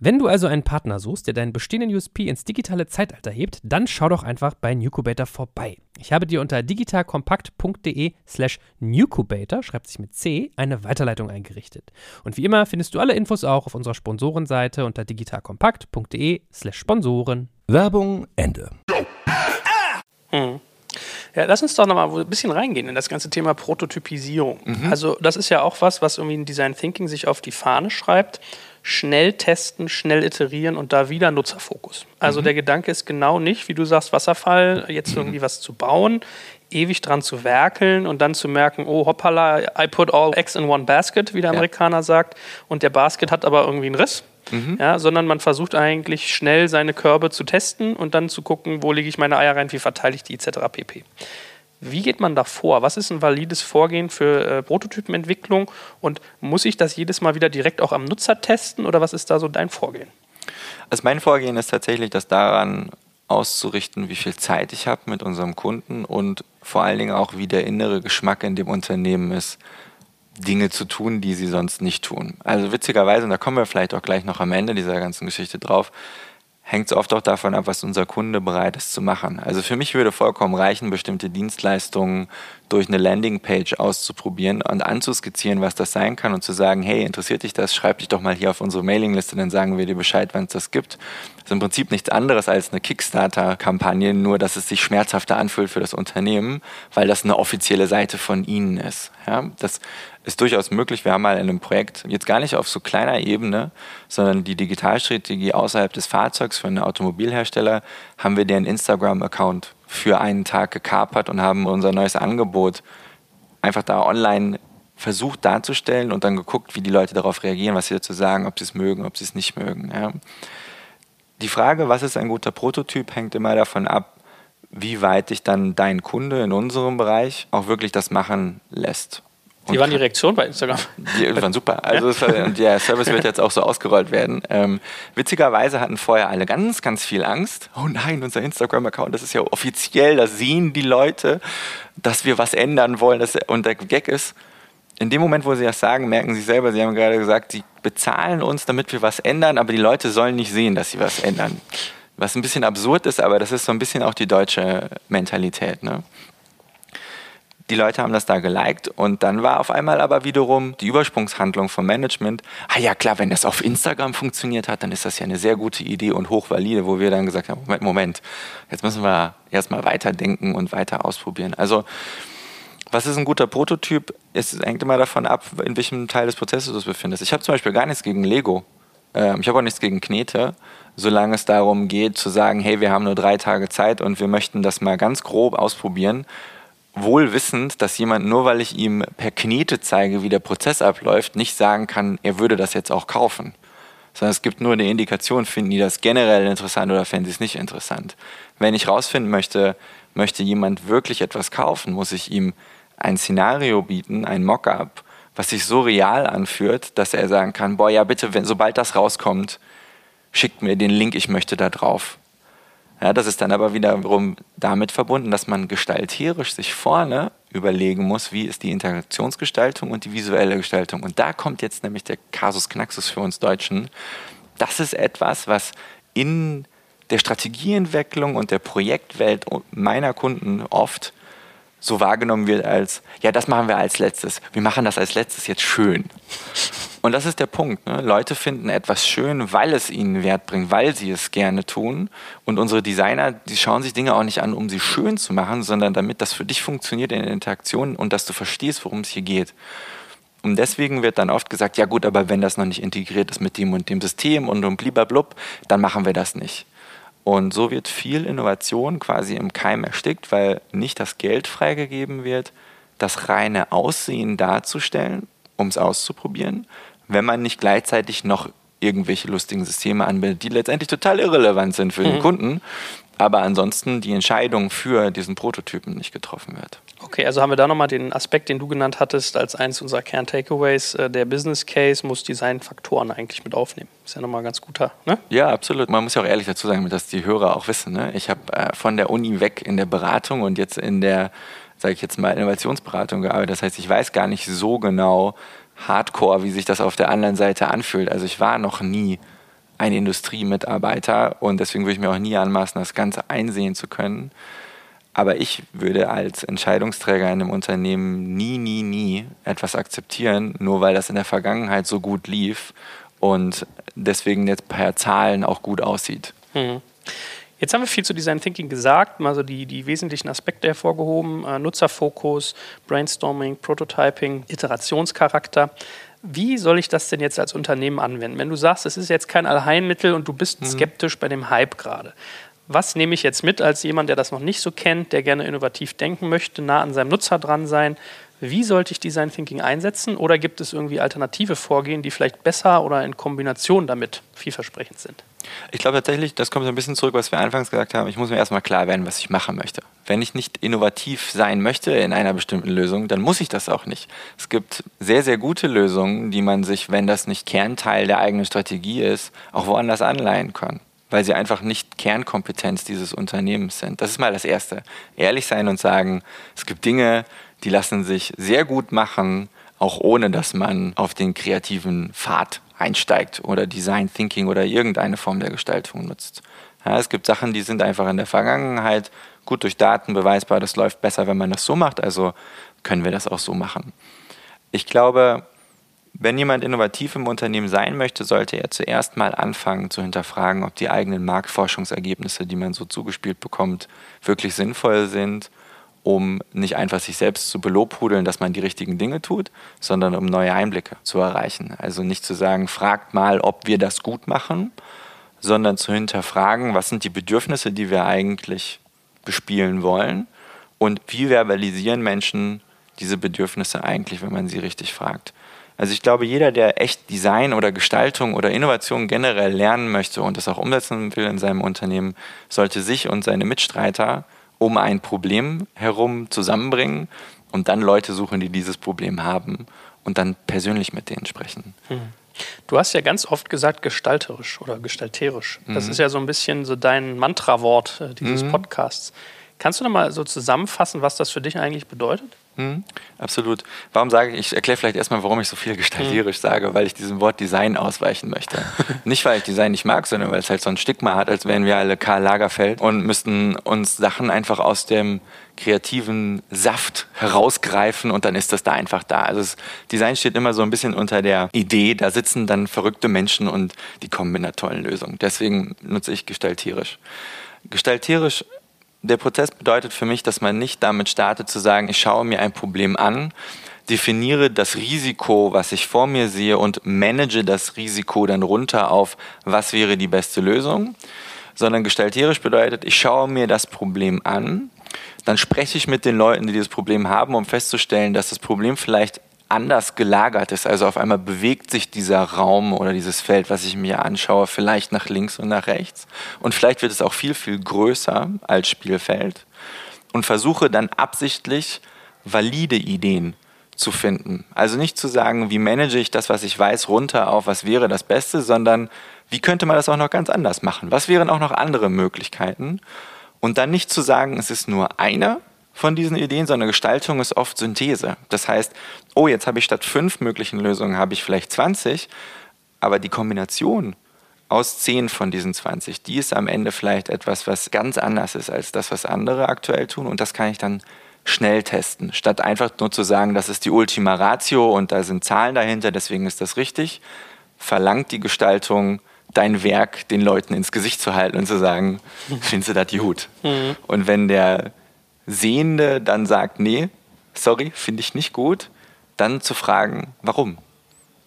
Wenn du also einen Partner suchst, der deinen bestehenden USP ins digitale Zeitalter hebt, dann schau doch einfach bei Nucubator vorbei. Ich habe dir unter digitalkompakt.de slash Nucubator, schreibt sich mit C, eine Weiterleitung eingerichtet. Und wie immer findest du alle Infos auch auf unserer Sponsorenseite unter digitalkompakt.de slash Sponsoren. Werbung Ende. Hm. Ja, lass uns doch nochmal ein bisschen reingehen in das ganze Thema Prototypisierung. Also, das ist ja auch was, was irgendwie in Design Thinking sich auf die Fahne schreibt schnell testen, schnell iterieren und da wieder Nutzerfokus. Also mhm. der Gedanke ist genau nicht, wie du sagst, Wasserfall, jetzt irgendwie was zu bauen, ewig dran zu werkeln und dann zu merken, oh hoppala, I put all eggs in one basket, wie der ja. Amerikaner sagt, und der Basket hat aber irgendwie einen Riss. Mhm. Ja, sondern man versucht eigentlich schnell seine Körbe zu testen und dann zu gucken, wo lege ich meine Eier rein, wie verteile ich die etc. pp. Wie geht man da vor? Was ist ein valides Vorgehen für äh, Prototypenentwicklung und muss ich das jedes Mal wieder direkt auch am Nutzer testen oder was ist da so dein Vorgehen? Also mein Vorgehen ist tatsächlich, das daran auszurichten, wie viel Zeit ich habe mit unserem Kunden und vor allen Dingen auch, wie der innere Geschmack in dem Unternehmen ist, Dinge zu tun, die sie sonst nicht tun. Also witzigerweise, und da kommen wir vielleicht auch gleich noch am Ende dieser ganzen Geschichte drauf, hängt es oft auch davon ab, was unser Kunde bereit ist zu machen. Also für mich würde vollkommen reichen, bestimmte Dienstleistungen durch eine Landingpage auszuprobieren und anzuskizzieren, was das sein kann und zu sagen, hey, interessiert dich das? Schreib dich doch mal hier auf unsere Mailingliste, dann sagen wir dir Bescheid, wann es das gibt. Das ist im Prinzip nichts anderes als eine Kickstarter-Kampagne, nur dass es sich schmerzhafter anfühlt für das Unternehmen, weil das eine offizielle Seite von ihnen ist. Ja, das ist durchaus möglich. Wir haben mal in einem Projekt, jetzt gar nicht auf so kleiner Ebene, sondern die Digitalstrategie außerhalb des Fahrzeugs für einen Automobilhersteller, haben wir deren Instagram-Account für einen Tag gekapert und haben unser neues Angebot einfach da online versucht darzustellen und dann geguckt, wie die Leute darauf reagieren, was sie dazu sagen, ob sie es mögen, ob sie es nicht mögen. Ja. Die Frage, was ist ein guter Prototyp, hängt immer davon ab, wie weit dich dann dein Kunde in unserem Bereich auch wirklich das machen lässt. Wie waren die Reaktionen bei Instagram? Die waren super. Also ja? der Service wird jetzt auch so ausgerollt werden. Ähm, witzigerweise hatten vorher alle ganz, ganz viel Angst. Oh nein, unser Instagram-Account, das ist ja offiziell, da sehen die Leute, dass wir was ändern wollen. Das, und der Gag ist, in dem Moment, wo sie das sagen, merken sie selber, sie haben gerade gesagt, sie bezahlen uns, damit wir was ändern, aber die Leute sollen nicht sehen, dass sie was ändern. Was ein bisschen absurd ist, aber das ist so ein bisschen auch die deutsche Mentalität. Ne? Die Leute haben das da geliked und dann war auf einmal aber wiederum die Übersprungshandlung vom Management, ah ja klar, wenn das auf Instagram funktioniert hat, dann ist das ja eine sehr gute Idee und hochvalide, wo wir dann gesagt haben, Moment, Moment, jetzt müssen wir erstmal weiterdenken und weiter ausprobieren. Also was ist ein guter Prototyp? Es hängt immer davon ab, in welchem Teil des Prozesses du dich befindest. Ich habe zum Beispiel gar nichts gegen Lego. Ähm, ich habe auch nichts gegen Knete, solange es darum geht zu sagen, hey, wir haben nur drei Tage Zeit und wir möchten das mal ganz grob ausprobieren wohl wissend, dass jemand nur weil ich ihm per Knete zeige, wie der Prozess abläuft, nicht sagen kann, er würde das jetzt auch kaufen. Sondern es gibt nur eine Indikation, finden die das generell interessant oder fänden sie es nicht interessant. Wenn ich rausfinden möchte, möchte jemand wirklich etwas kaufen, muss ich ihm ein Szenario bieten, ein Mockup, was sich so real anführt, dass er sagen kann, boah, ja bitte, wenn, sobald das rauskommt, schickt mir den Link, ich möchte da drauf. Ja, das ist dann aber wiederum damit verbunden, dass man gestalterisch sich vorne überlegen muss, wie ist die Interaktionsgestaltung und die visuelle Gestaltung. Und da kommt jetzt nämlich der Kasus Knaxus für uns Deutschen. Das ist etwas, was in der Strategieentwicklung und der Projektwelt meiner Kunden oft so wahrgenommen wird als, ja, das machen wir als letztes. Wir machen das als letztes jetzt schön. Und das ist der Punkt. Ne? Leute finden etwas schön, weil es ihnen Wert bringt, weil sie es gerne tun. Und unsere Designer, die schauen sich Dinge auch nicht an, um sie schön zu machen, sondern damit das für dich funktioniert in der Interaktion und dass du verstehst, worum es hier geht. Und deswegen wird dann oft gesagt, ja gut, aber wenn das noch nicht integriert ist mit dem und dem System und um blub, dann machen wir das nicht. Und so wird viel Innovation quasi im Keim erstickt, weil nicht das Geld freigegeben wird, das reine Aussehen darzustellen, um es auszuprobieren, wenn man nicht gleichzeitig noch irgendwelche lustigen Systeme anbindet, die letztendlich total irrelevant sind für mhm. den Kunden, aber ansonsten die Entscheidung für diesen Prototypen nicht getroffen wird. Okay, also haben wir da nochmal den Aspekt, den du genannt hattest, als eines unserer Kern-Takeaways. Äh, der Business Case muss Designfaktoren eigentlich mit aufnehmen. Ist ja nochmal ganz guter, ne? Ja, absolut. Man muss ja auch ehrlich dazu sagen, dass die Hörer auch wissen. Ne? Ich habe äh, von der Uni weg in der Beratung und jetzt in der, sage ich jetzt mal, Innovationsberatung gearbeitet. Das heißt, ich weiß gar nicht so genau hardcore, wie sich das auf der anderen Seite anfühlt. Also ich war noch nie ein Industriemitarbeiter und deswegen würde ich mir auch nie anmaßen, das Ganze einsehen zu können. Aber ich würde als Entscheidungsträger in einem Unternehmen nie, nie, nie etwas akzeptieren, nur weil das in der Vergangenheit so gut lief und deswegen jetzt per Zahlen auch gut aussieht. Mhm. Jetzt haben wir viel zu Design Thinking gesagt, also die, die wesentlichen Aspekte hervorgehoben, äh, Nutzerfokus, Brainstorming, Prototyping, Iterationscharakter. Wie soll ich das denn jetzt als Unternehmen anwenden? Wenn du sagst, es ist jetzt kein Allheilmittel und du bist mhm. skeptisch bei dem Hype gerade, was nehme ich jetzt mit als jemand, der das noch nicht so kennt, der gerne innovativ denken möchte, nah an seinem Nutzer dran sein? Wie sollte ich Design Thinking einsetzen? Oder gibt es irgendwie alternative Vorgehen, die vielleicht besser oder in Kombination damit vielversprechend sind? Ich glaube tatsächlich, das kommt so ein bisschen zurück, was wir anfangs gesagt haben. Ich muss mir erstmal klar werden, was ich machen möchte. Wenn ich nicht innovativ sein möchte in einer bestimmten Lösung, dann muss ich das auch nicht. Es gibt sehr, sehr gute Lösungen, die man sich, wenn das nicht Kernteil der eigenen Strategie ist, auch woanders anleihen kann weil sie einfach nicht Kernkompetenz dieses Unternehmens sind. Das ist mal das Erste. Ehrlich sein und sagen, es gibt Dinge, die lassen sich sehr gut machen, auch ohne dass man auf den kreativen Pfad einsteigt oder Design Thinking oder irgendeine Form der Gestaltung nutzt. Ja, es gibt Sachen, die sind einfach in der Vergangenheit gut durch Daten beweisbar, das läuft besser, wenn man das so macht, also können wir das auch so machen. Ich glaube, wenn jemand innovativ im Unternehmen sein möchte, sollte er zuerst mal anfangen zu hinterfragen, ob die eigenen Marktforschungsergebnisse, die man so zugespielt bekommt, wirklich sinnvoll sind, um nicht einfach sich selbst zu belobhudeln, dass man die richtigen Dinge tut, sondern um neue Einblicke zu erreichen. Also nicht zu sagen, fragt mal, ob wir das gut machen, sondern zu hinterfragen, was sind die Bedürfnisse, die wir eigentlich bespielen wollen und wie verbalisieren Menschen diese Bedürfnisse eigentlich, wenn man sie richtig fragt. Also ich glaube, jeder, der echt Design oder Gestaltung oder Innovation generell lernen möchte und das auch umsetzen will in seinem Unternehmen, sollte sich und seine Mitstreiter um ein Problem herum zusammenbringen und dann Leute suchen, die dieses Problem haben und dann persönlich mit denen sprechen. Mhm. Du hast ja ganz oft gesagt gestalterisch oder gestalterisch. Das mhm. ist ja so ein bisschen so dein Mantrawort äh, dieses mhm. Podcasts. Kannst du noch mal so zusammenfassen, was das für dich eigentlich bedeutet? Mhm, absolut. Warum sage ich, ich erkläre vielleicht erstmal, warum ich so viel gestalterisch mhm. sage, weil ich diesem Wort Design ausweichen möchte. nicht, weil ich Design nicht mag, sondern weil es halt so ein Stigma hat, als wären wir alle Karl Lagerfeld und müssten uns Sachen einfach aus dem kreativen Saft herausgreifen und dann ist das da einfach da. Also das Design steht immer so ein bisschen unter der Idee, da sitzen dann verrückte Menschen und die kommen mit einer tollen Lösung. Deswegen nutze ich gestalterisch. Gestalterisch der Prozess bedeutet für mich, dass man nicht damit startet zu sagen, ich schaue mir ein Problem an, definiere das Risiko, was ich vor mir sehe und manage das Risiko dann runter auf, was wäre die beste Lösung, sondern gestalterisch bedeutet, ich schaue mir das Problem an, dann spreche ich mit den Leuten, die dieses Problem haben, um festzustellen, dass das Problem vielleicht anders gelagert ist. Also auf einmal bewegt sich dieser Raum oder dieses Feld, was ich mir anschaue, vielleicht nach links und nach rechts. Und vielleicht wird es auch viel, viel größer als Spielfeld. Und versuche dann absichtlich valide Ideen zu finden. Also nicht zu sagen, wie manage ich das, was ich weiß, runter auf, was wäre das Beste, sondern wie könnte man das auch noch ganz anders machen? Was wären auch noch andere Möglichkeiten? Und dann nicht zu sagen, es ist nur einer, von diesen Ideen, sondern Gestaltung ist oft Synthese. Das heißt, oh, jetzt habe ich statt fünf möglichen Lösungen, habe ich vielleicht 20, aber die Kombination aus zehn von diesen 20, die ist am Ende vielleicht etwas, was ganz anders ist als das, was andere aktuell tun. Und das kann ich dann schnell testen, statt einfach nur zu sagen, das ist die Ultima Ratio und da sind Zahlen dahinter, deswegen ist das richtig, verlangt die Gestaltung dein Werk den Leuten ins Gesicht zu halten und zu sagen, findest du das gut? Mhm. Und wenn der Sehende dann sagt, nee, sorry, finde ich nicht gut, dann zu fragen, warum?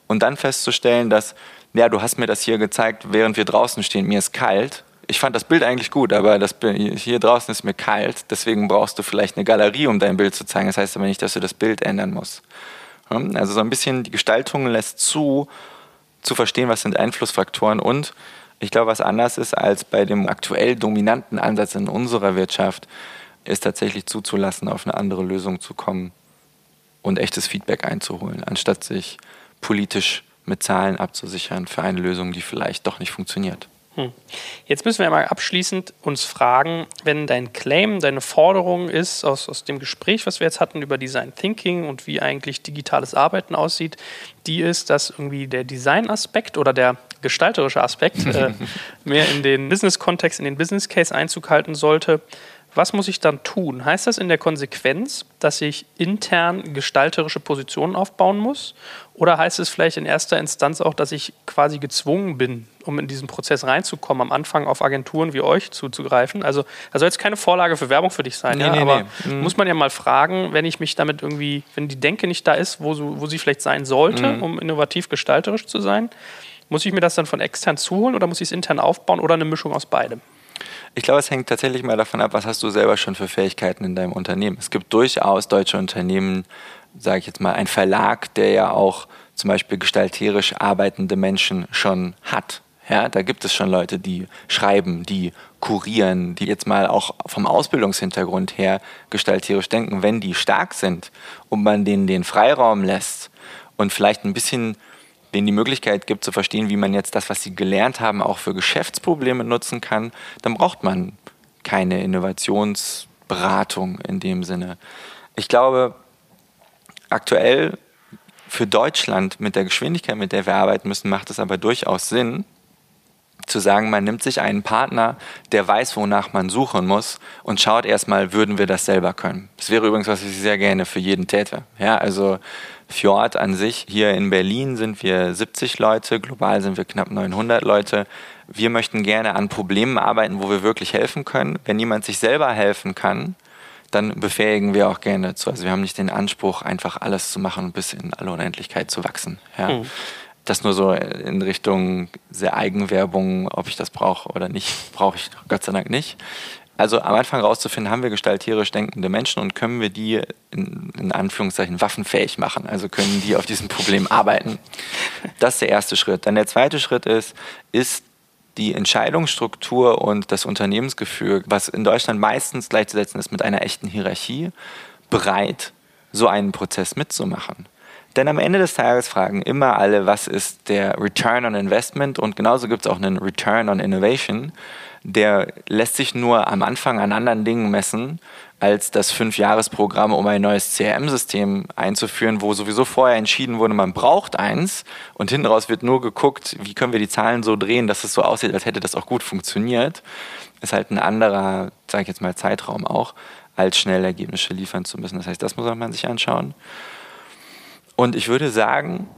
Und dann festzustellen, dass, ja, du hast mir das hier gezeigt, während wir draußen stehen, mir ist kalt. Ich fand das Bild eigentlich gut, aber das, hier draußen ist mir kalt, deswegen brauchst du vielleicht eine Galerie, um dein Bild zu zeigen. Das heißt aber nicht, dass du das Bild ändern musst. Also so ein bisschen die Gestaltung lässt zu, zu verstehen, was sind Einflussfaktoren und ich glaube, was anders ist als bei dem aktuell dominanten Ansatz in unserer Wirtschaft, ist tatsächlich zuzulassen, auf eine andere Lösung zu kommen und echtes Feedback einzuholen, anstatt sich politisch mit Zahlen abzusichern für eine Lösung, die vielleicht doch nicht funktioniert. Hm. Jetzt müssen wir mal abschließend uns fragen, wenn dein Claim, deine Forderung ist, aus, aus dem Gespräch, was wir jetzt hatten über Design Thinking und wie eigentlich digitales Arbeiten aussieht, die ist, dass irgendwie der Design-Aspekt oder der gestalterische Aspekt äh, mehr in den Business-Kontext, in den Business-Case Einzug halten sollte. Was muss ich dann tun? Heißt das in der Konsequenz, dass ich intern gestalterische Positionen aufbauen muss? Oder heißt es vielleicht in erster Instanz auch, dass ich quasi gezwungen bin, um in diesen Prozess reinzukommen, am Anfang auf Agenturen wie euch zuzugreifen? Also, das soll jetzt keine Vorlage für Werbung für dich sein, nee, ja? nee, aber nee. Mhm. muss man ja mal fragen, wenn ich mich damit irgendwie, wenn die Denke nicht da ist, wo, wo sie vielleicht sein sollte, mhm. um innovativ gestalterisch zu sein, muss ich mir das dann von extern zuholen oder muss ich es intern aufbauen oder eine Mischung aus beidem? Ich glaube, es hängt tatsächlich mal davon ab, was hast du selber schon für Fähigkeiten in deinem Unternehmen. Es gibt durchaus deutsche Unternehmen, sage ich jetzt mal, ein Verlag, der ja auch zum Beispiel gestalterisch arbeitende Menschen schon hat. Ja, da gibt es schon Leute, die schreiben, die kurieren, die jetzt mal auch vom Ausbildungshintergrund her gestalterisch denken. Wenn die stark sind und man denen den Freiraum lässt und vielleicht ein bisschen denen die Möglichkeit gibt zu verstehen, wie man jetzt das, was sie gelernt haben, auch für Geschäftsprobleme nutzen kann, dann braucht man keine Innovationsberatung in dem Sinne. Ich glaube, aktuell für Deutschland mit der Geschwindigkeit, mit der wir arbeiten müssen, macht es aber durchaus Sinn, zu sagen, man nimmt sich einen Partner, der weiß, wonach man suchen muss und schaut erstmal, würden wir das selber können. Das wäre übrigens, was ich sehr gerne für jeden täte. Ja, also Fjord an sich, hier in Berlin sind wir 70 Leute, global sind wir knapp 900 Leute. Wir möchten gerne an Problemen arbeiten, wo wir wirklich helfen können. Wenn jemand sich selber helfen kann, dann befähigen wir auch gerne dazu. Also wir haben nicht den Anspruch, einfach alles zu machen und bis in alle Unendlichkeit zu wachsen. Ja. Mhm. Das nur so in Richtung sehr Eigenwerbung, ob ich das brauche oder nicht, brauche ich Gott sei Dank nicht. Also am Anfang rauszufinden, haben wir gestalterisch denkende Menschen und können wir die in, in, Anführungszeichen waffenfähig machen? Also können die auf diesem Problem arbeiten? Das ist der erste Schritt. Dann der zweite Schritt ist, ist die Entscheidungsstruktur und das Unternehmensgefühl, was in Deutschland meistens gleichzusetzen ist mit einer echten Hierarchie, bereit, so einen Prozess mitzumachen? Denn am Ende des Tages fragen immer alle, was ist der Return on Investment und genauso gibt es auch einen Return on Innovation der lässt sich nur am Anfang an anderen Dingen messen als das Fünfjahresprogramm, um ein neues CRM-System einzuführen, wo sowieso vorher entschieden wurde, man braucht eins und hinten raus wird nur geguckt, wie können wir die Zahlen so drehen, dass es so aussieht, als hätte das auch gut funktioniert. Ist halt ein anderer, sage ich jetzt mal, Zeitraum auch, als schnell Ergebnisse liefern zu müssen. Das heißt, das muss man sich anschauen. Und ich würde sagen,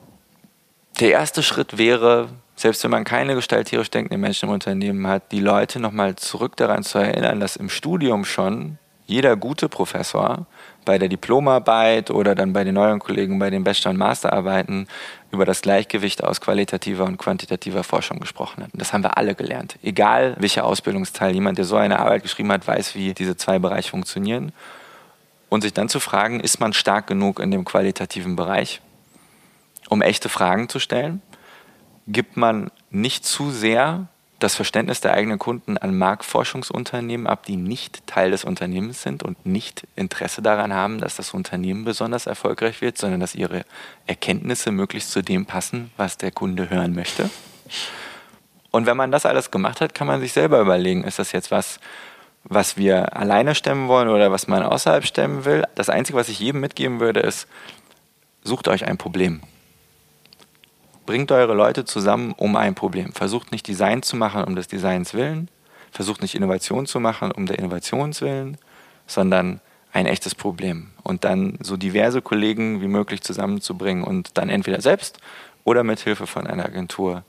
der erste Schritt wäre, selbst wenn man keine gestalterisch denkenden Menschen im Unternehmen hat, die Leute nochmal zurück daran zu erinnern, dass im Studium schon jeder gute Professor bei der Diplomarbeit oder dann bei den neuen Kollegen bei den Bachelor- und Masterarbeiten über das Gleichgewicht aus qualitativer und quantitativer Forschung gesprochen hat. Und das haben wir alle gelernt. Egal welcher Ausbildungsteil, jemand, der so eine Arbeit geschrieben hat, weiß, wie diese zwei Bereiche funktionieren. Und sich dann zu fragen, ist man stark genug in dem qualitativen Bereich, um echte Fragen zu stellen? gibt man nicht zu sehr das Verständnis der eigenen Kunden an Marktforschungsunternehmen ab, die nicht Teil des Unternehmens sind und nicht Interesse daran haben, dass das Unternehmen besonders erfolgreich wird, sondern dass ihre Erkenntnisse möglichst zu dem passen, was der Kunde hören möchte. Und wenn man das alles gemacht hat, kann man sich selber überlegen, ist das jetzt was, was wir alleine stemmen wollen oder was man außerhalb stemmen will. Das Einzige, was ich jedem mitgeben würde, ist, sucht euch ein Problem. Bringt eure Leute zusammen um ein Problem. Versucht nicht Design zu machen um des Designs willen, versucht nicht Innovation zu machen um der Innovations willen, sondern ein echtes Problem. Und dann so diverse Kollegen wie möglich zusammenzubringen und dann entweder selbst oder mit Hilfe von einer Agentur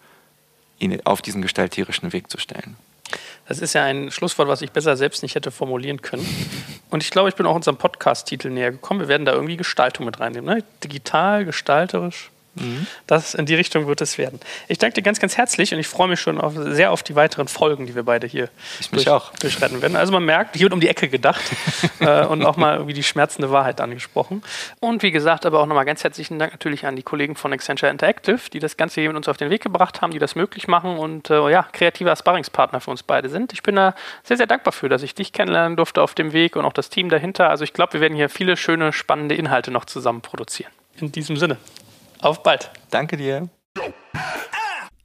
ihn auf diesen gestalterischen Weg zu stellen. Das ist ja ein Schlusswort, was ich besser selbst nicht hätte formulieren können. Und ich glaube, ich bin auch unserem Podcast-Titel näher gekommen. Wir werden da irgendwie Gestaltung mit reinnehmen. Ne? Digital, gestalterisch. Mhm. Das, in die Richtung wird es werden. Ich danke dir ganz, ganz herzlich und ich freue mich schon auf, sehr auf die weiteren Folgen, die wir beide hier durch, durchretten werden. Also man merkt, hier wird um die Ecke gedacht äh, und auch mal irgendwie die schmerzende Wahrheit angesprochen. Und wie gesagt, aber auch nochmal ganz herzlichen Dank natürlich an die Kollegen von Accenture Interactive, die das Ganze hier mit uns auf den Weg gebracht haben, die das möglich machen und äh, ja, kreativer Sparringspartner für uns beide sind. Ich bin da sehr, sehr dankbar für, dass ich dich kennenlernen durfte auf dem Weg und auch das Team dahinter. Also ich glaube, wir werden hier viele schöne, spannende Inhalte noch zusammen produzieren. In diesem Sinne. Auf bald. Danke dir.